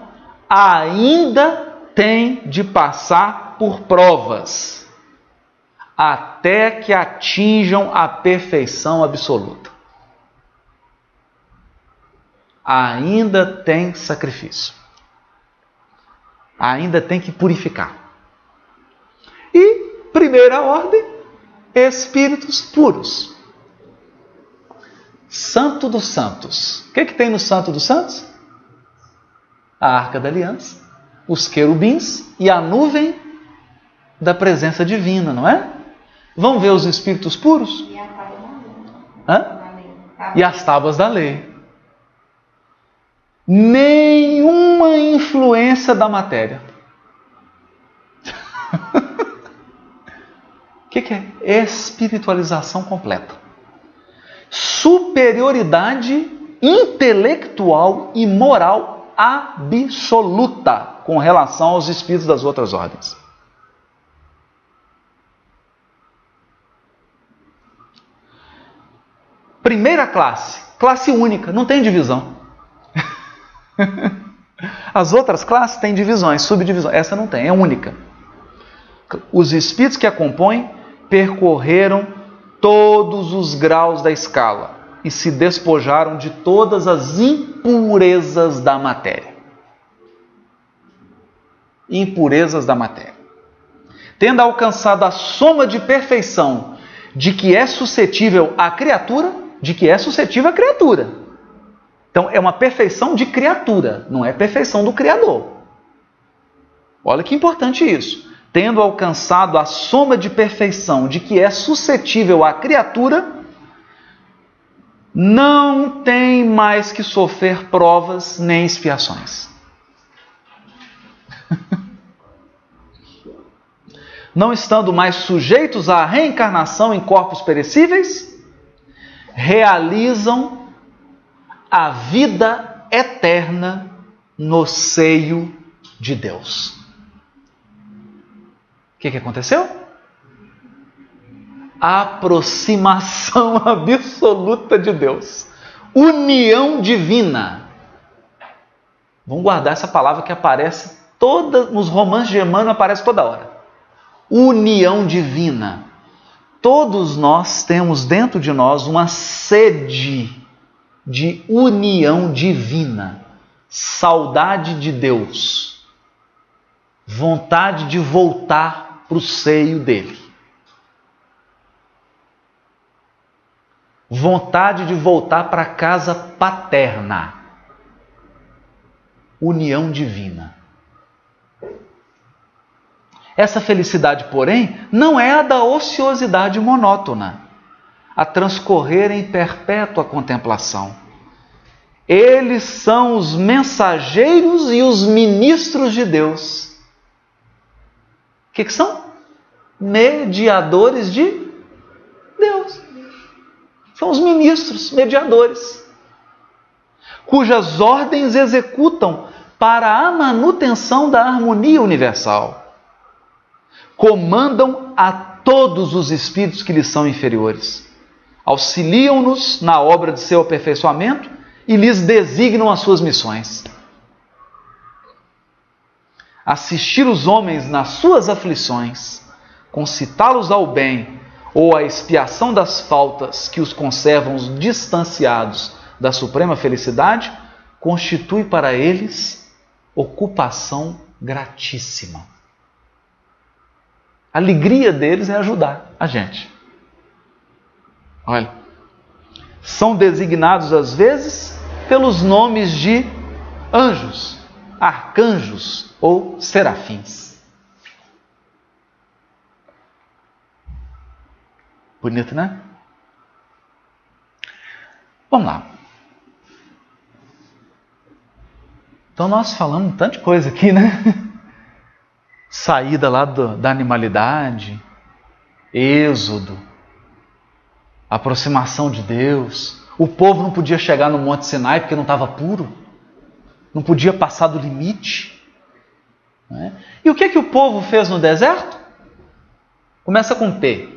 ainda têm de passar por provas até que atinjam a perfeição absoluta. Ainda tem sacrifício. Ainda tem que purificar. E, primeira ordem, espíritos puros. Santo dos Santos. O que, que tem no Santo dos Santos? A Arca da Aliança, os querubins e a nuvem da presença divina, não é? Vamos ver os espíritos puros? E, Hã? e as tábuas da lei. Nenhuma influência da matéria. O que, que é? Espiritualização completa. Superioridade intelectual e moral absoluta com relação aos espíritos das outras ordens. Primeira classe, classe única, não tem divisão. As outras classes têm divisões, subdivisões. Essa não tem, é única. Os espíritos que a compõem percorreram todos os graus da escala e se despojaram de todas as impurezas da matéria. Impurezas da matéria. Tendo alcançado a soma de perfeição de que é suscetível a criatura, de que é suscetível a criatura. Então é uma perfeição de criatura, não é perfeição do Criador. Olha que importante isso tendo alcançado a soma de perfeição de que é suscetível à criatura, não tem mais que sofrer provas nem expiações. Não estando mais sujeitos à reencarnação em corpos perecíveis, realizam a vida eterna no seio de Deus. O que, que aconteceu? Aproximação absoluta de Deus. União divina. Vamos guardar essa palavra que aparece toda nos romances de Emmanuel aparece toda hora. União divina. Todos nós temos dentro de nós uma sede de união divina, saudade de Deus, vontade de voltar para o seio dele. Vontade de voltar para a casa paterna. União divina. Essa felicidade, porém, não é a da ociosidade monótona, a transcorrer em perpétua contemplação. Eles são os mensageiros e os ministros de Deus que, que são? Mediadores de Deus. São os ministros, mediadores, cujas ordens executam para a manutenção da harmonia universal. Comandam a todos os espíritos que lhes são inferiores. Auxiliam-nos na obra de seu aperfeiçoamento e lhes designam as suas missões assistir os homens nas suas aflições, concitá-los ao bem ou à expiação das faltas que os conservam distanciados da suprema felicidade, constitui para eles ocupação gratíssima. A alegria deles é ajudar a gente. Olha, são designados às vezes pelos nomes de anjos, arcanjos, ou serafins. Bonito, né? Vamos lá. Então nós falamos tanta coisa aqui, né? Saída lá do, da animalidade, êxodo, aproximação de Deus. O povo não podia chegar no Monte Sinai porque não estava puro, não podia passar do limite. Né? E o que, que o povo fez no deserto? Começa com P.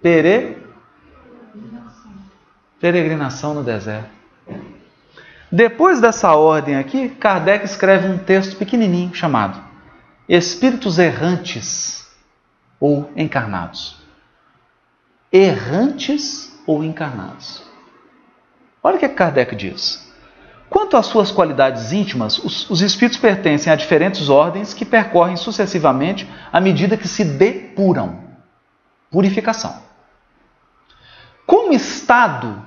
Pere... Peregrinação no deserto. Depois dessa ordem aqui, Kardec escreve um texto pequenininho chamado Espíritos Errantes ou Encarnados. Errantes ou encarnados. Olha o que Kardec diz. Quanto às suas qualidades íntimas, os, os, espíritos pertencem a diferentes ordens que percorrem sucessivamente à medida que se depuram. Purificação. Como estado,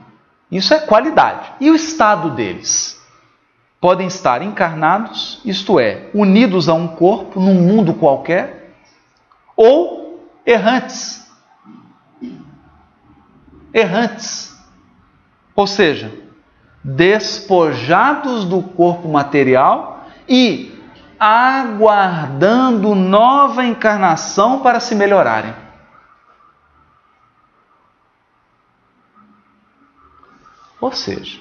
isso é qualidade. E o estado deles? Podem estar encarnados, isto é, unidos a um corpo num mundo qualquer, ou errantes. Errantes. Ou seja, despojados do corpo material e aguardando nova encarnação para se melhorarem. Ou seja,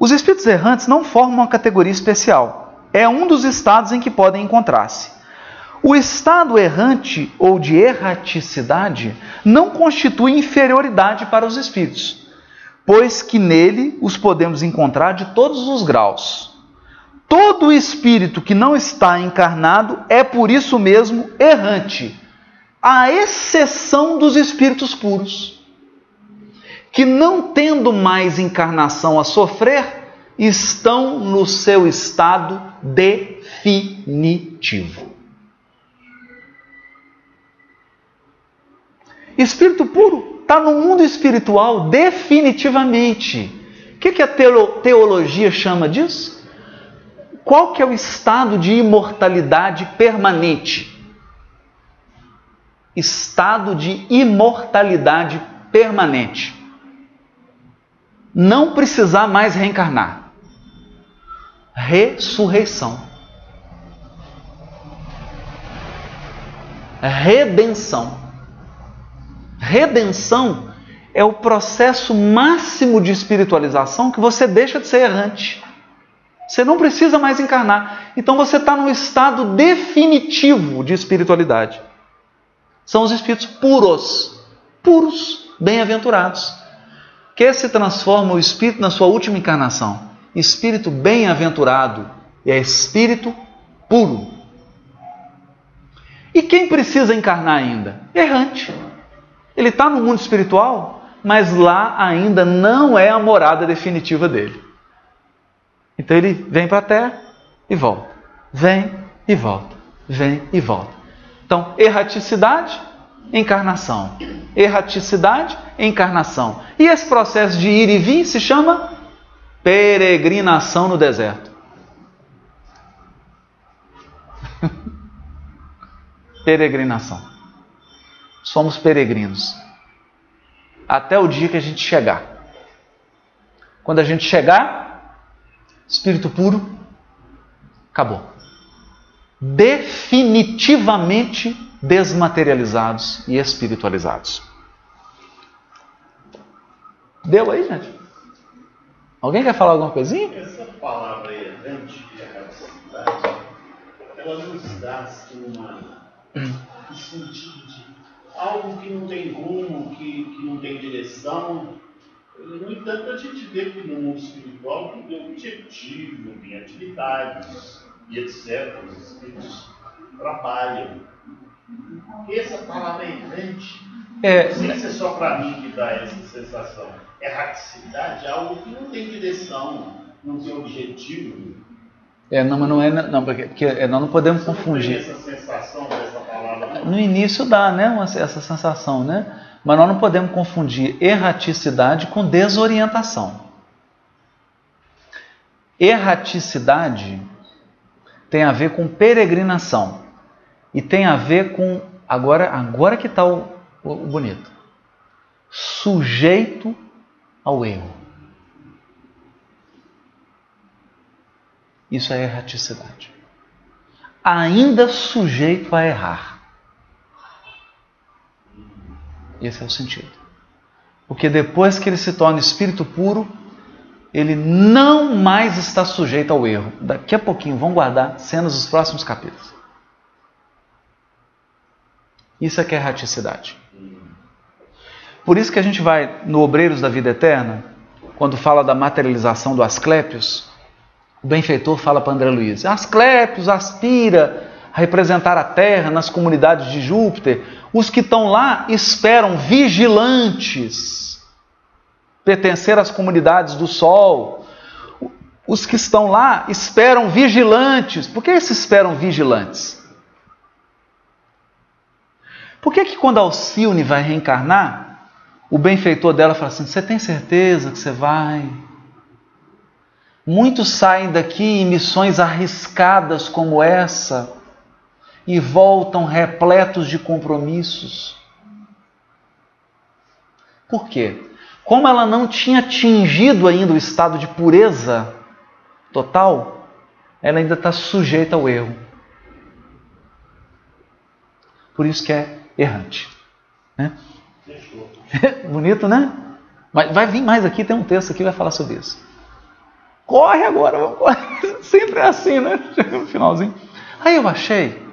os espíritos errantes não formam uma categoria especial. É um dos estados em que podem encontrar-se. O estado errante ou de erraticidade não constitui inferioridade para os espíritos, pois que nele os podemos encontrar de todos os graus. Todo espírito que não está encarnado é por isso mesmo errante, à exceção dos espíritos puros, que não tendo mais encarnação a sofrer, estão no seu estado definitivo. Espírito puro está no mundo espiritual definitivamente. O que, que a teologia chama disso? Qual que é o estado de imortalidade permanente? Estado de imortalidade permanente. Não precisar mais reencarnar. Ressurreição. Redenção. Redenção é o processo máximo de espiritualização que você deixa de ser errante. Você não precisa mais encarnar. Então você está num estado definitivo de espiritualidade. São os espíritos puros, puros, bem-aventurados, que se transforma o espírito na sua última encarnação. Espírito bem-aventurado é espírito puro. E quem precisa encarnar ainda? Errante. Ele está no mundo espiritual, mas lá ainda não é a morada definitiva dele. Então ele vem para a terra e volta. Vem e volta. Vem e volta. Então, erraticidade, encarnação. Erraticidade, encarnação. E esse processo de ir e vir se chama peregrinação no deserto. peregrinação somos peregrinos. Até o dia que a gente chegar. Quando a gente chegar, espírito puro, acabou. Definitivamente desmaterializados e espiritualizados. Deu aí, gente? Alguém quer falar alguma coisinha?
Essa palavra aí, evento e a ela nos dá assim, uma, um sentido de algo que não tem rumo, que, que não tem direção. No entanto, a gente vê que no mundo espiritual tudo é objetivo, tem atividades e etc. Os espíritos trabalham. Essa palavra é errante. É, não sei se é só para mim que dá essa sensação. Erraticidade é algo que não tem direção, não tem objetivo.
É, não, mas não é. Não, porque, porque é, nós não podemos
Você
confundir.
Não tem essa sensação dessa palavra, não?
No início dá, né? Uma, essa sensação, né? Mas nós não podemos confundir erraticidade com desorientação. Erraticidade tem a ver com peregrinação e tem a ver com agora agora que está o, o, bonito sujeito ao erro. Isso é erraticidade. Ainda sujeito a errar. Esse é o sentido. Porque depois que ele se torna espírito puro, ele não mais está sujeito ao erro. Daqui a pouquinho, vão guardar cenas dos próximos capítulos. Isso é que é erraticidade. Por isso que a gente vai no Obreiros da Vida Eterna, quando fala da materialização do Asclépios, o benfeitor fala para André Luiz: Asclépios aspira a representar a Terra nas comunidades de Júpiter. Os que estão lá esperam vigilantes, pertencer às comunidades do Sol. Os que estão lá esperam vigilantes. Por que esses esperam vigilantes? Por que, que quando Alcione vai reencarnar, o benfeitor dela fala assim: Você tem certeza que você vai? Muitos saem daqui em missões arriscadas como essa e voltam repletos de compromissos. Por quê? Como ela não tinha atingido ainda o estado de pureza total, ela ainda está sujeita ao erro. Por isso que é errante. Né? Bonito, né? Mas vai vir mais aqui, tem um texto aqui que vai falar sobre isso. Corre agora, vamos correr. Sempre é assim, né? Chega no finalzinho. Aí eu achei,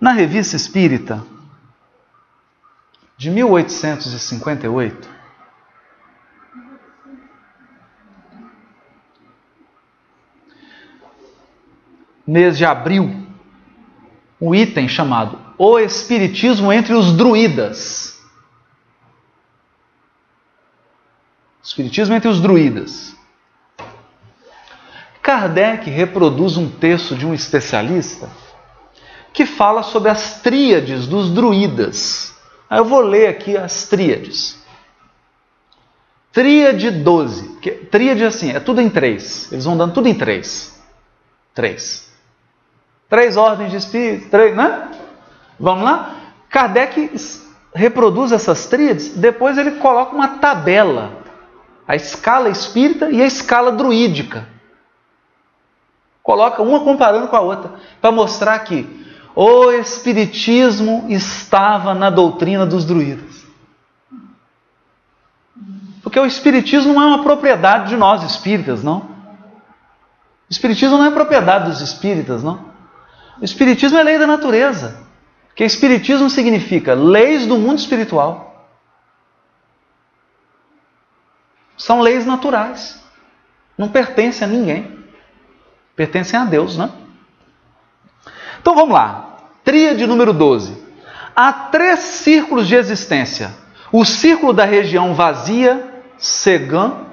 na revista espírita, de 1858, mês de abril, um item chamado O Espiritismo entre os Druidas. Espiritismo entre os Druidas. Kardec reproduz um texto de um especialista que fala sobre as tríades dos druidas. Eu vou ler aqui as tríades. Tríade 12. Que, tríade assim, é tudo em três. Eles vão dando tudo em três. Três. Três ordens de espírito, três, né? Vamos lá? Kardec reproduz essas tríades, depois ele coloca uma tabela, a escala espírita e a escala druídica. Coloca uma comparando com a outra, para mostrar que o espiritismo estava na doutrina dos druidas. Porque o espiritismo não é uma propriedade de nós espíritas, não. O espiritismo não é propriedade dos espíritas, não. O Espiritismo é lei da natureza. Porque Espiritismo significa leis do mundo espiritual. São leis naturais. Não pertencem a ninguém. Pertencem a Deus, né? Então vamos lá. Tríade número 12. Há três círculos de existência: o círculo da região vazia, Segã,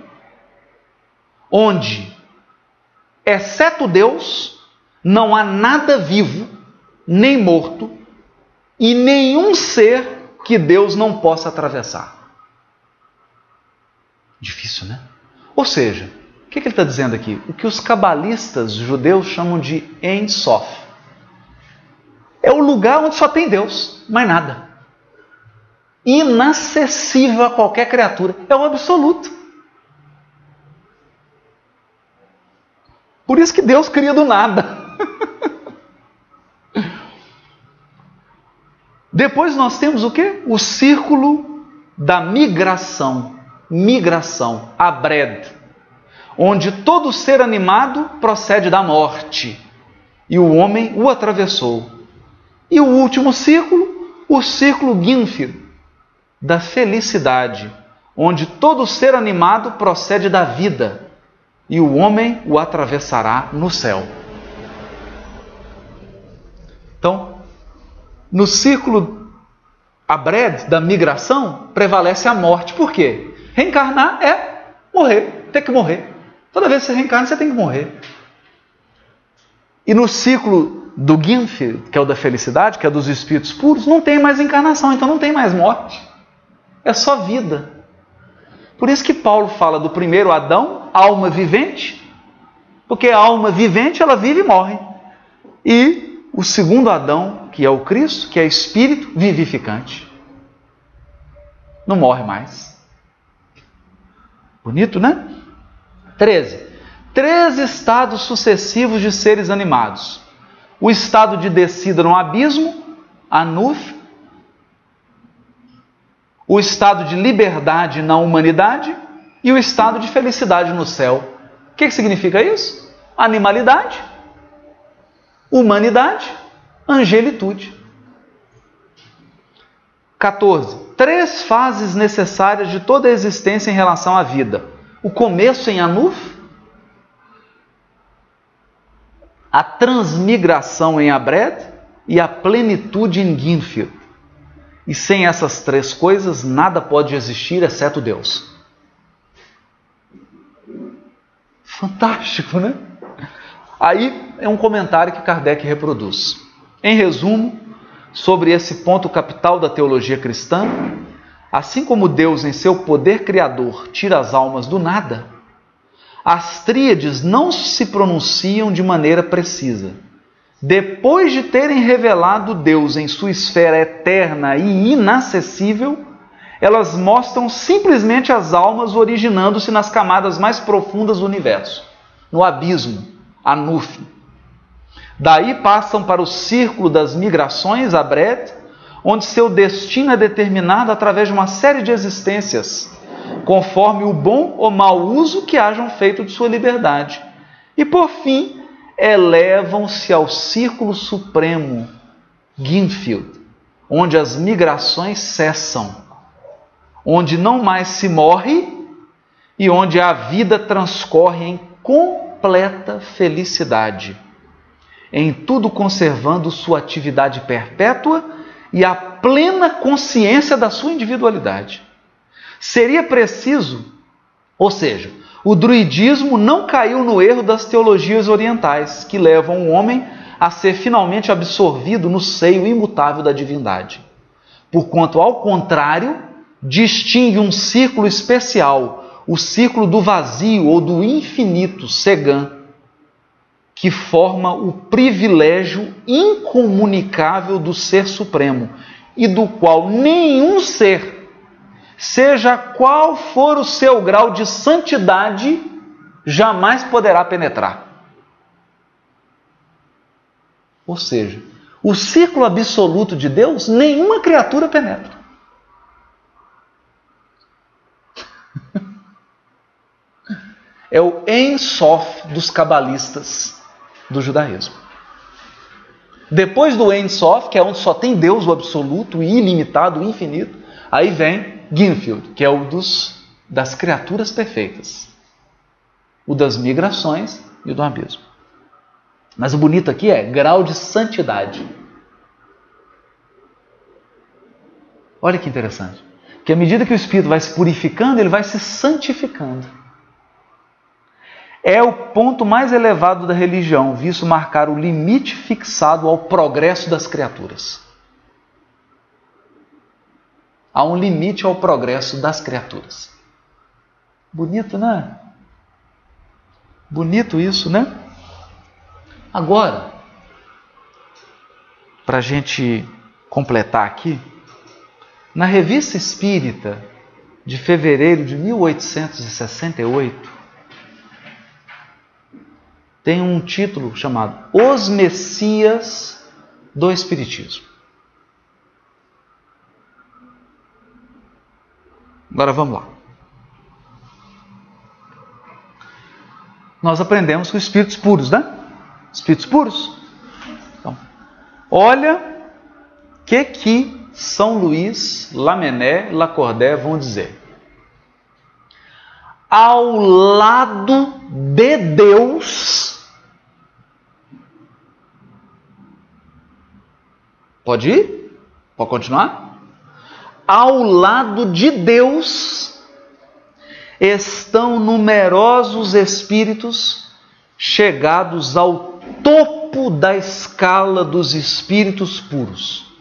onde, exceto Deus, não há nada vivo, nem morto, e nenhum ser que Deus não possa atravessar. Difícil, né? Ou seja, o que, ele está dizendo aqui? O que os cabalistas judeus chamam de Ein Sof. É o lugar onde só tem Deus, mais nada. Inacessível a qualquer criatura. É o absoluto. Por isso que Deus cria do nada. Depois nós temos o que? O círculo da migração. Migração, abred, onde todo ser animado procede da morte e o homem o atravessou. E o último círculo, o círculo Ginfid, da felicidade, onde todo ser animado procede da vida e o homem o atravessará no céu. Então, no círculo abred da migração, prevalece a morte. Por quê? Reencarnar é morrer, ter que morrer. Toda vez que você reencarna, você tem que morrer. E no ciclo do Ginf, que é o da felicidade, que é dos espíritos puros, não tem mais encarnação, então não tem mais morte. É só vida. Por isso que Paulo fala do primeiro Adão, alma vivente, porque a alma vivente ela vive e morre. E o segundo Adão, que é o Cristo, que é espírito vivificante. não morre mais. Bonito, né? 13. Três estados sucessivos de seres animados: o estado de descida no abismo, Anuf, o estado de liberdade na humanidade e o estado de felicidade no céu. O que, que significa isso? Animalidade, humanidade, angelitude. 14. Três fases necessárias de toda a existência em relação à vida: o começo em Anuf, a transmigração em Abred e a plenitude em Ginfield. E sem essas três coisas, nada pode existir exceto Deus. Fantástico, né? Aí é um comentário que Kardec reproduz. Em resumo, sobre esse ponto capital da teologia cristã, assim como Deus, em seu poder criador, tira as almas do nada, as tríades não se pronunciam de maneira precisa. Depois de terem revelado Deus em sua esfera eterna e inacessível, elas mostram simplesmente as almas originando-se nas camadas mais profundas do universo, no abismo, Anuf. Daí passam para o círculo das migrações, Abret, onde seu destino é determinado através de uma série de existências, conforme o bom ou mau uso que hajam feito de sua liberdade. E por fim, elevam-se ao círculo supremo, Ginfield, onde as migrações cessam, onde não mais se morre e onde a vida transcorre em completa felicidade, em tudo conservando sua atividade perpétua e a plena consciência da sua individualidade. Seria preciso, ou seja, o druidismo não caiu no erro das teologias orientais, que levam o homem a ser finalmente absorvido no seio imutável da divindade. Porquanto, ao contrário, distingue um círculo especial, o círculo do vazio ou do infinito, Segan, que forma o privilégio incomunicável do Ser Supremo e do qual nenhum ser seja qual for o seu grau de santidade, jamais poderá penetrar. Ou seja, o ciclo absoluto de Deus, nenhuma criatura penetra. É o Ensof dos cabalistas do judaísmo. Depois do Ensof, que é onde só tem Deus, o absoluto, ilimitado, infinito, aí vem Ginfield, que é o dos, das criaturas perfeitas, o das migrações e o do abismo. Mas o bonito aqui é grau de santidade. Olha que interessante. Que à medida que o espírito vai se purificando, ele vai se santificando. É o ponto mais elevado da religião, visto marcar o limite fixado ao progresso das criaturas. Há um limite ao progresso das criaturas. Bonito, né? Bonito isso, né? Agora, para a gente completar aqui, na Revista Espírita de fevereiro de 1868, tem um título chamado Os Messias do Espiritismo. Agora vamos lá. Nós aprendemos com espíritos puros, né? Espíritos puros. Então, olha o que que São Luís, Lamené, Lacordé vão dizer. Ao lado de Deus. Pode ir? Pode continuar? ao lado de Deus estão numerosos espíritos chegados ao topo da escala dos espíritos puros.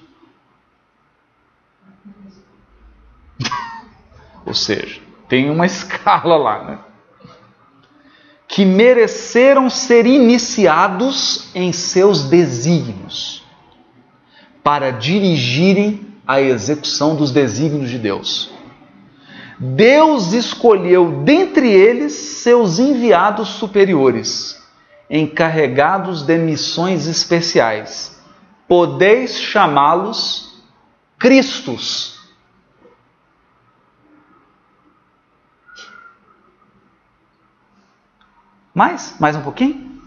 Ou seja, tem uma escala lá, né? Que mereceram ser iniciados em seus desígnios para dirigirem a execução dos desígnios de Deus. Deus escolheu dentre eles seus enviados superiores, encarregados de missões especiais. Podeis chamá-los Cristos. Mais? Mais um pouquinho?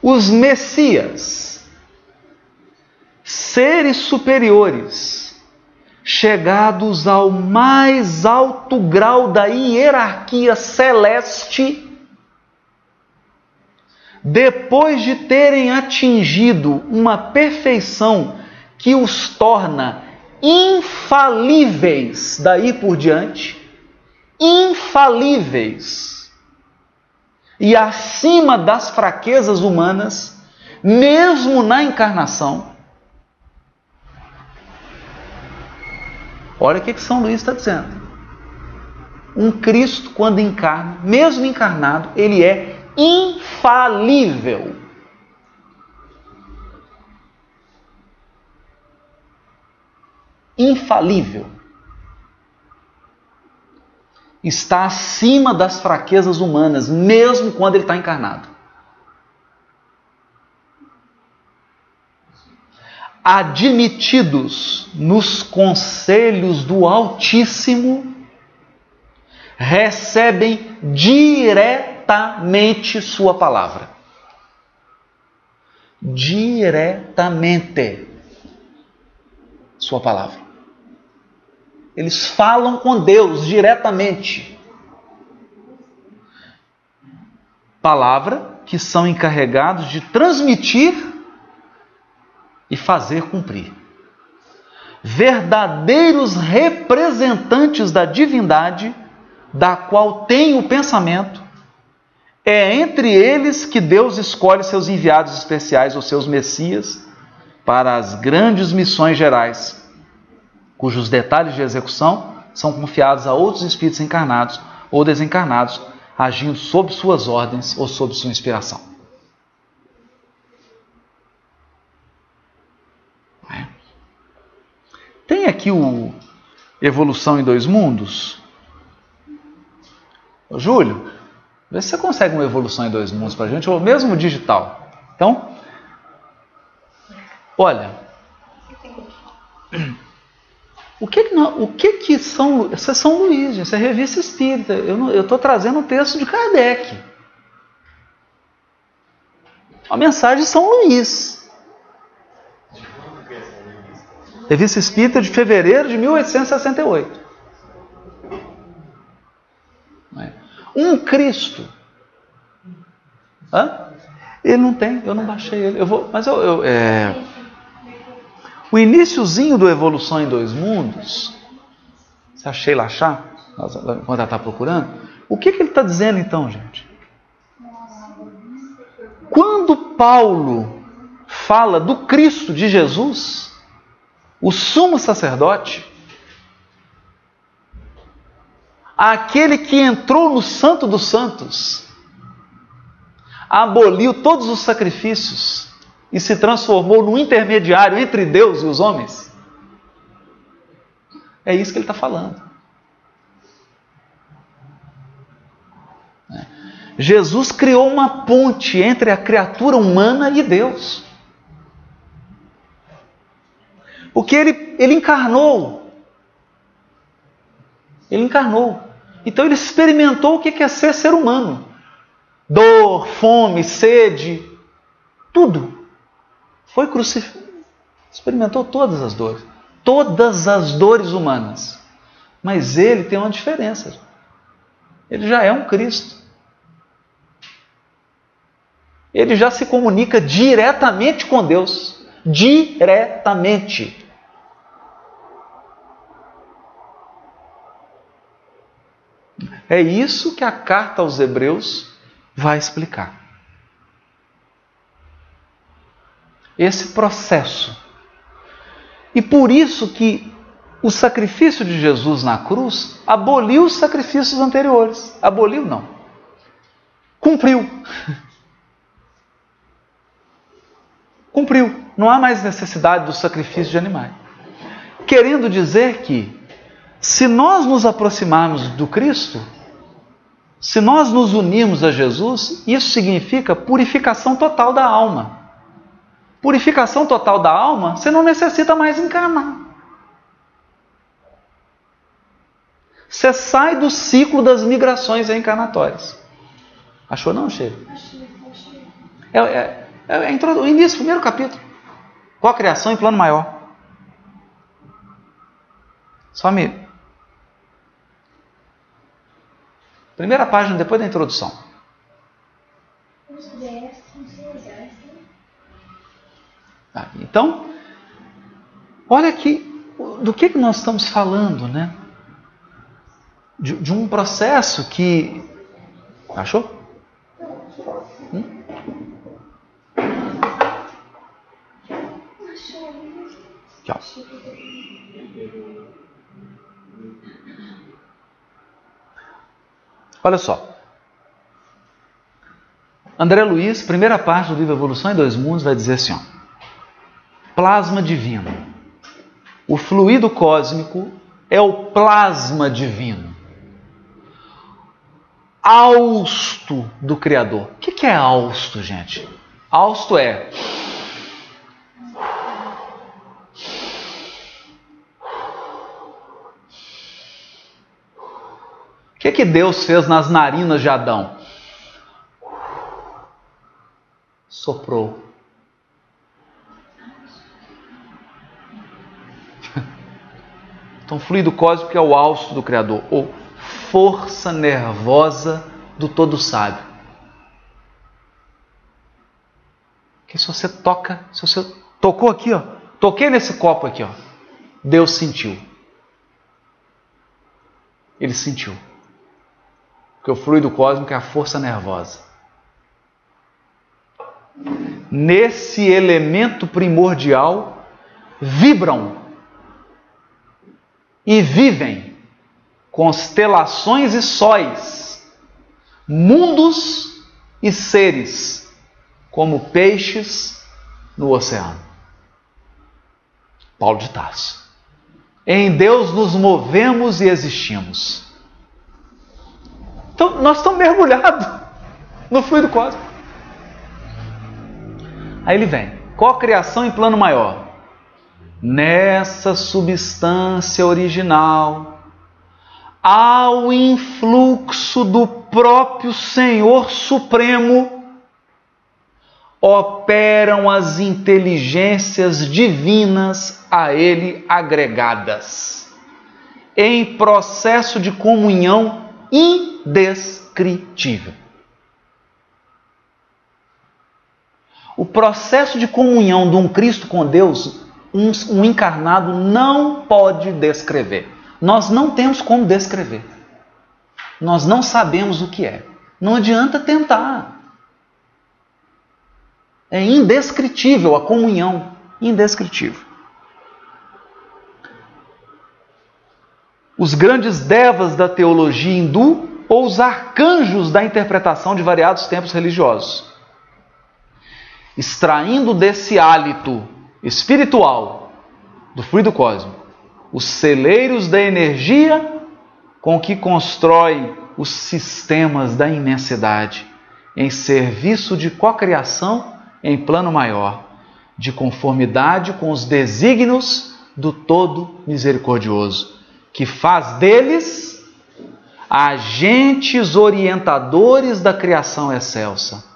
Os Messias, seres superiores, chegados ao mais alto grau da hierarquia celeste, depois de terem atingido uma perfeição que os torna infalíveis daí por diante, infalíveis e acima das fraquezas humanas, mesmo na encarnação, Olha o que, São Luís está dizendo. Um Cristo, quando encarna, mesmo encarnado, ele é infalível. Infalível. Está acima das fraquezas humanas, mesmo quando ele está encarnado. admitidos nos conselhos do Altíssimo, recebem diretamente Sua palavra. Diretamente Sua palavra. Eles falam com Deus diretamente. Palavra que são encarregados de transmitir e fazer cumprir. Verdadeiros representantes da divindade, da qual tem o pensamento, é entre eles que Deus escolhe seus enviados especiais, ou seus messias, para as grandes missões gerais, cujos detalhes de execução são confiados a outros espíritos encarnados ou desencarnados, agindo sob suas ordens ou sob sua inspiração. Tem aqui o Evolução em Dois Mundos? Ô, Júlio, vê se você consegue uma evolução em dois mundos para a gente, ou mesmo digital. Então, olha, o que que, não, o que, que são. Isso é São Luís, isso é revista espírita. Eu estou trazendo um texto de Kardec. A mensagem de São Luís. Revista Espírita de fevereiro de 1868. É? Um Cristo. Hã? Ele não tem, eu não baixei ele. Eu vou, mas eu, eu é... o iníciozinho do Evolução em Dois Mundos, se a Sheila achar, quando ela está procurando, o que, que ele está dizendo então, gente? Quando Paulo fala do Cristo de Jesus, o sumo sacerdote, aquele que entrou no Santo dos Santos, aboliu todos os sacrifícios e se transformou no intermediário entre Deus e os homens. É isso que ele está falando. Jesus criou uma ponte entre a criatura humana e Deus. Porque ele, ele encarnou. Ele encarnou. Então ele experimentou o que é ser ser humano: dor, fome, sede, tudo. Foi crucificado. Experimentou todas as dores. Todas as dores humanas. Mas ele tem uma diferença. Ele já é um Cristo. Ele já se comunica diretamente com Deus. Diretamente. É isso que a carta aos Hebreus vai explicar. Esse processo. E por isso que o sacrifício de Jesus na cruz aboliu os sacrifícios anteriores. Aboliu não. Cumpriu. Cumpriu. Não há mais necessidade do sacrifício de animais. Querendo dizer que se nós nos aproximarmos do Cristo, se nós nos unirmos a Jesus, isso significa purificação total da alma. Purificação total da alma, você não necessita mais encarnar. Você sai do ciclo das migrações reencarnatórias. Achou não, achei. É, é, é, é o início, primeiro capítulo. Qual a criação em plano maior? Só me Primeira página depois da introdução. Ah, então, olha aqui do que, que nós estamos falando, né? De, de um processo que. Achou? Hum? Aqui, ó. Olha só. André Luiz, primeira parte do livro Evolução em Dois Mundos, vai dizer assim: ó, plasma divino. O fluido cósmico é o plasma divino. Austo do Criador. O que é austo, gente? Austo é que, que Deus fez nas narinas de Adão? Soprou. Então, fluido cósmico é o alço do Criador, ou força nervosa do todo sábio. Que se você toca, se você tocou aqui, ó, toquei nesse copo aqui, ó, Deus sentiu. Ele sentiu. Porque o fluido cósmico é a força nervosa. Nesse elemento primordial vibram e vivem constelações e sóis, mundos e seres, como peixes no oceano. Paulo de Tarso. Em Deus nos movemos e existimos. Então, nós estamos mergulhados no fluido cósmico. Aí ele vem. Cocriação em plano maior. Nessa substância original, há o influxo do próprio Senhor Supremo, operam as inteligências divinas a ele agregadas, em processo de comunhão indescritível. O processo de comunhão de um Cristo com Deus, um, um, encarnado não pode descrever. Nós não temos como descrever. Nós não sabemos o que é. Não adianta tentar. É indescritível a comunhão, indescritível. os grandes devas da teologia hindu ou os arcanjos da interpretação de variados tempos religiosos. Extraindo desse hálito espiritual do fluido cósmico os celeiros da energia com que constrói os sistemas da imensidade em serviço de cocriação em plano maior, de conformidade com os desígnios do Todo Misericordioso que faz deles agentes orientadores da criação excelsa.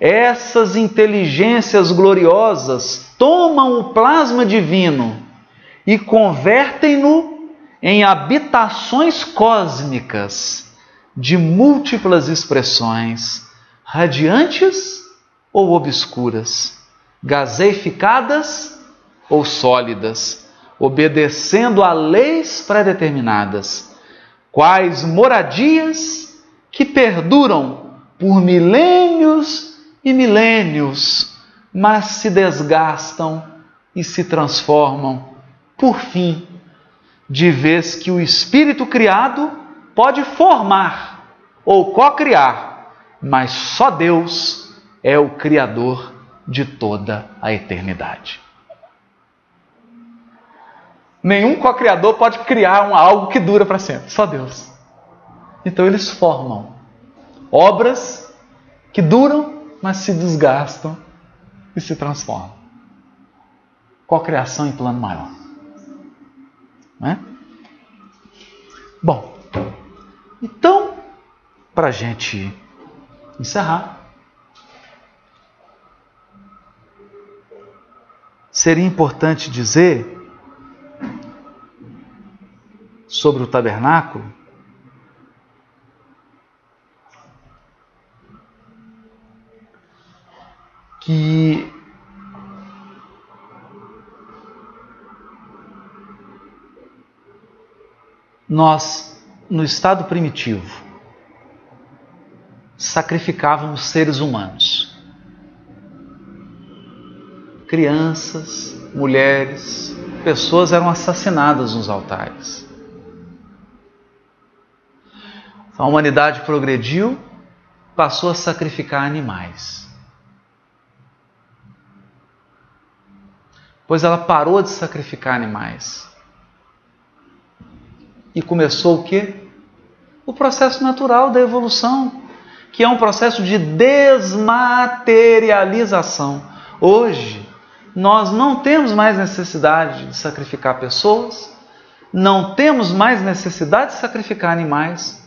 Essas inteligências gloriosas tomam o plasma divino e convertem-no em habitações cósmicas de múltiplas expressões, radiantes ou obscuras, gaseificadas ou sólidas obedecendo a leis pré-determinadas, quais moradias que perduram por milênios e milênios, mas se desgastam e se transformam, por fim, de vez que o espírito criado pode formar ou co-criar, mas só Deus é o Criador de toda a eternidade. Nenhum co-criador pode criar um, algo que dura para sempre, só Deus. Então eles formam obras que duram, mas se desgastam e se transformam. Co-criação em plano maior. Né? Bom, então, para a gente encerrar, seria importante dizer sobre o tabernáculo que nós, no estado primitivo, sacrificávamos seres humanos. Crianças, mulheres, pessoas eram assassinadas nos altares. A humanidade progrediu, passou a sacrificar animais. Pois ela parou de sacrificar animais. E começou o quê? O processo natural da evolução, que é um processo de desmaterialização. Hoje, nós não temos mais necessidade de sacrificar pessoas, não temos mais necessidade de sacrificar animais.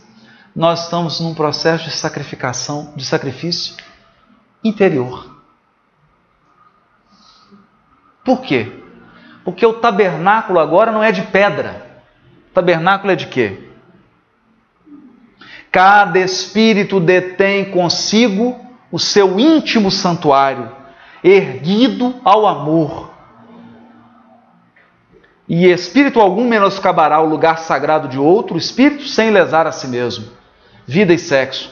Nós estamos num processo de sacrificação, de sacrifício interior. Por quê? Porque o tabernáculo agora não é de pedra. O tabernáculo é de quê? Cada espírito detém consigo o seu íntimo santuário, erguido ao amor. E espírito algum menoscabará o lugar sagrado de outro espírito sem lesar a si mesmo. Vida e sexo.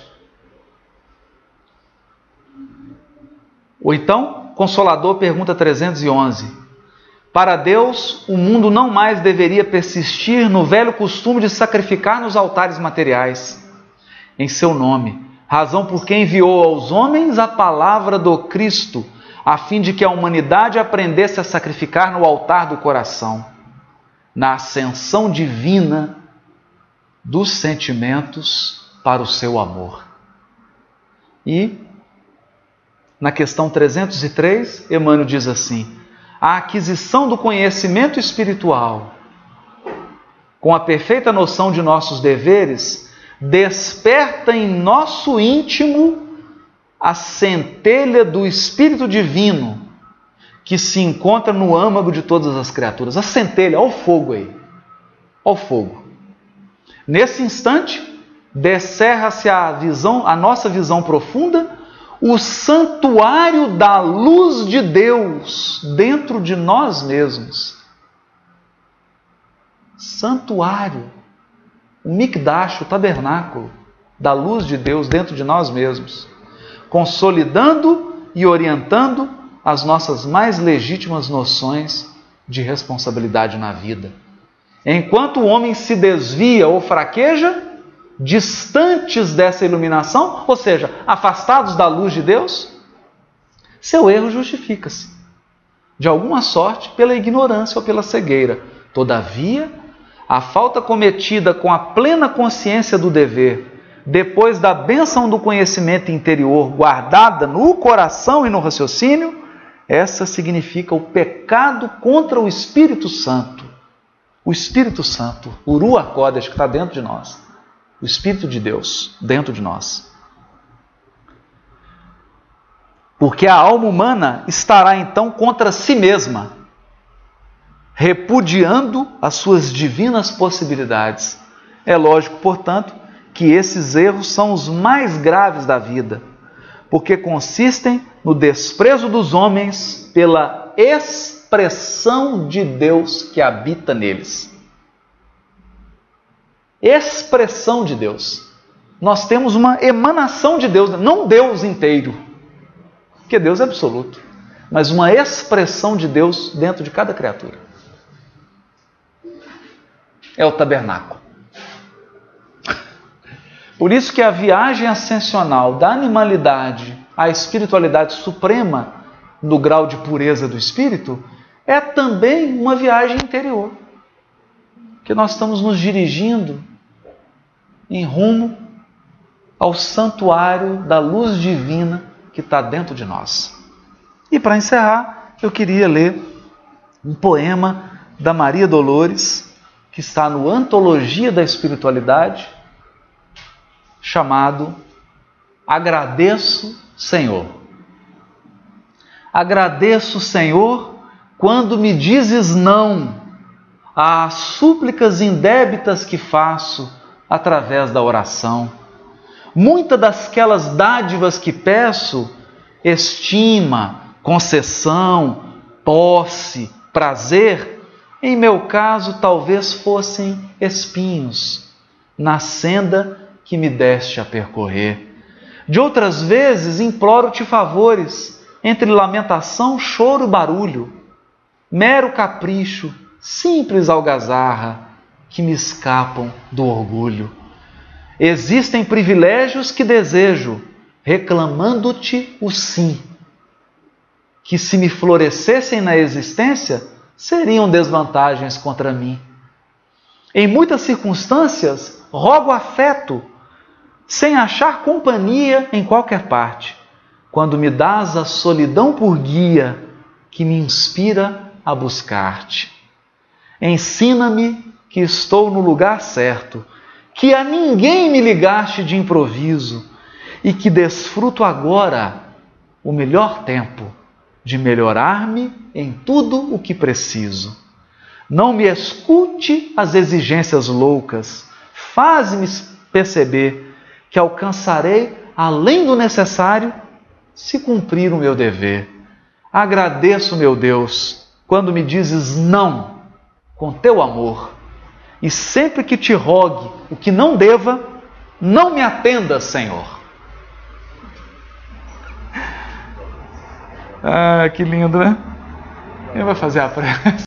Ou então, Consolador pergunta 311. Para Deus, o mundo não mais deveria persistir no velho costume de sacrificar nos altares materiais em seu nome, razão por que enviou aos homens a palavra do Cristo, a fim de que a humanidade aprendesse a sacrificar no altar do coração, na ascensão divina dos sentimentos para o seu amor. E na questão 303, Emmanuel diz assim: a aquisição do conhecimento espiritual, com a perfeita noção de nossos deveres, desperta em nosso íntimo a centelha do Espírito Divino que se encontra no âmago de todas as criaturas. A centelha, olha o fogo aí. Olha o fogo. Nesse instante, descerra-se a visão, a nossa visão profunda o santuário da luz de Deus dentro de nós mesmos. Santuário, o mikdash, o tabernáculo da luz de Deus dentro de nós mesmos, consolidando e orientando as nossas mais legítimas noções de responsabilidade na vida. Enquanto o homem se desvia ou fraqueja, distantes dessa iluminação, ou seja, afastados da luz de Deus, seu erro justifica-se, de alguma sorte, pela ignorância ou pela cegueira. Todavia, a falta cometida com a plena consciência do dever, depois da bênção do conhecimento interior guardada no coração e no raciocínio, essa significa o pecado contra o Espírito Santo. O Espírito Santo, o Ruach que está dentro de nós o Espírito de Deus dentro de nós. Porque a alma humana estará então contra si mesma, repudiando as suas divinas possibilidades. É lógico, portanto, que esses erros são os mais graves da vida, porque consistem no desprezo dos homens pela expressão de Deus que habita neles expressão de Deus. Nós temos uma emanação de Deus, não Deus inteiro, porque Deus é absoluto, mas uma expressão de Deus dentro de cada criatura. É o tabernáculo. Por isso que a viagem ascensional da animalidade à espiritualidade suprema no grau de pureza do espírito é também uma viagem interior. Que nós estamos nos dirigindo em rumo ao santuário da luz divina que está dentro de nós. E para encerrar, eu queria ler um poema da Maria Dolores, que está no Antologia da Espiritualidade, chamado Agradeço, Senhor. Agradeço, Senhor, quando me dizes não às súplicas indébitas que faço através da oração. Muitas dasquelas dádivas que peço, estima, concessão, posse, prazer, em meu caso talvez fossem espinhos na senda que me deste a percorrer. De outras vezes imploro-te favores, entre lamentação, choro e barulho, mero capricho, simples algazarra, que me escapam do orgulho. Existem privilégios que desejo, reclamando-te o sim, que se me florescessem na existência, seriam desvantagens contra mim. Em muitas circunstâncias, rogo afeto, sem achar companhia em qualquer parte, quando me dás a solidão por guia que me inspira a buscar-te. Ensina-me que estou no lugar certo, que a ninguém me ligaste de improviso e que desfruto agora o melhor tempo de melhorar-me em tudo o que preciso. Não me escute as exigências loucas, faz-me perceber que alcançarei além do necessário se cumprir o meu dever. Agradeço, meu Deus, quando me dizes não com teu amor e sempre que te rogue o que não deva, não me atenda, Senhor. Ah, que lindo, né? Quem vai fazer a prece?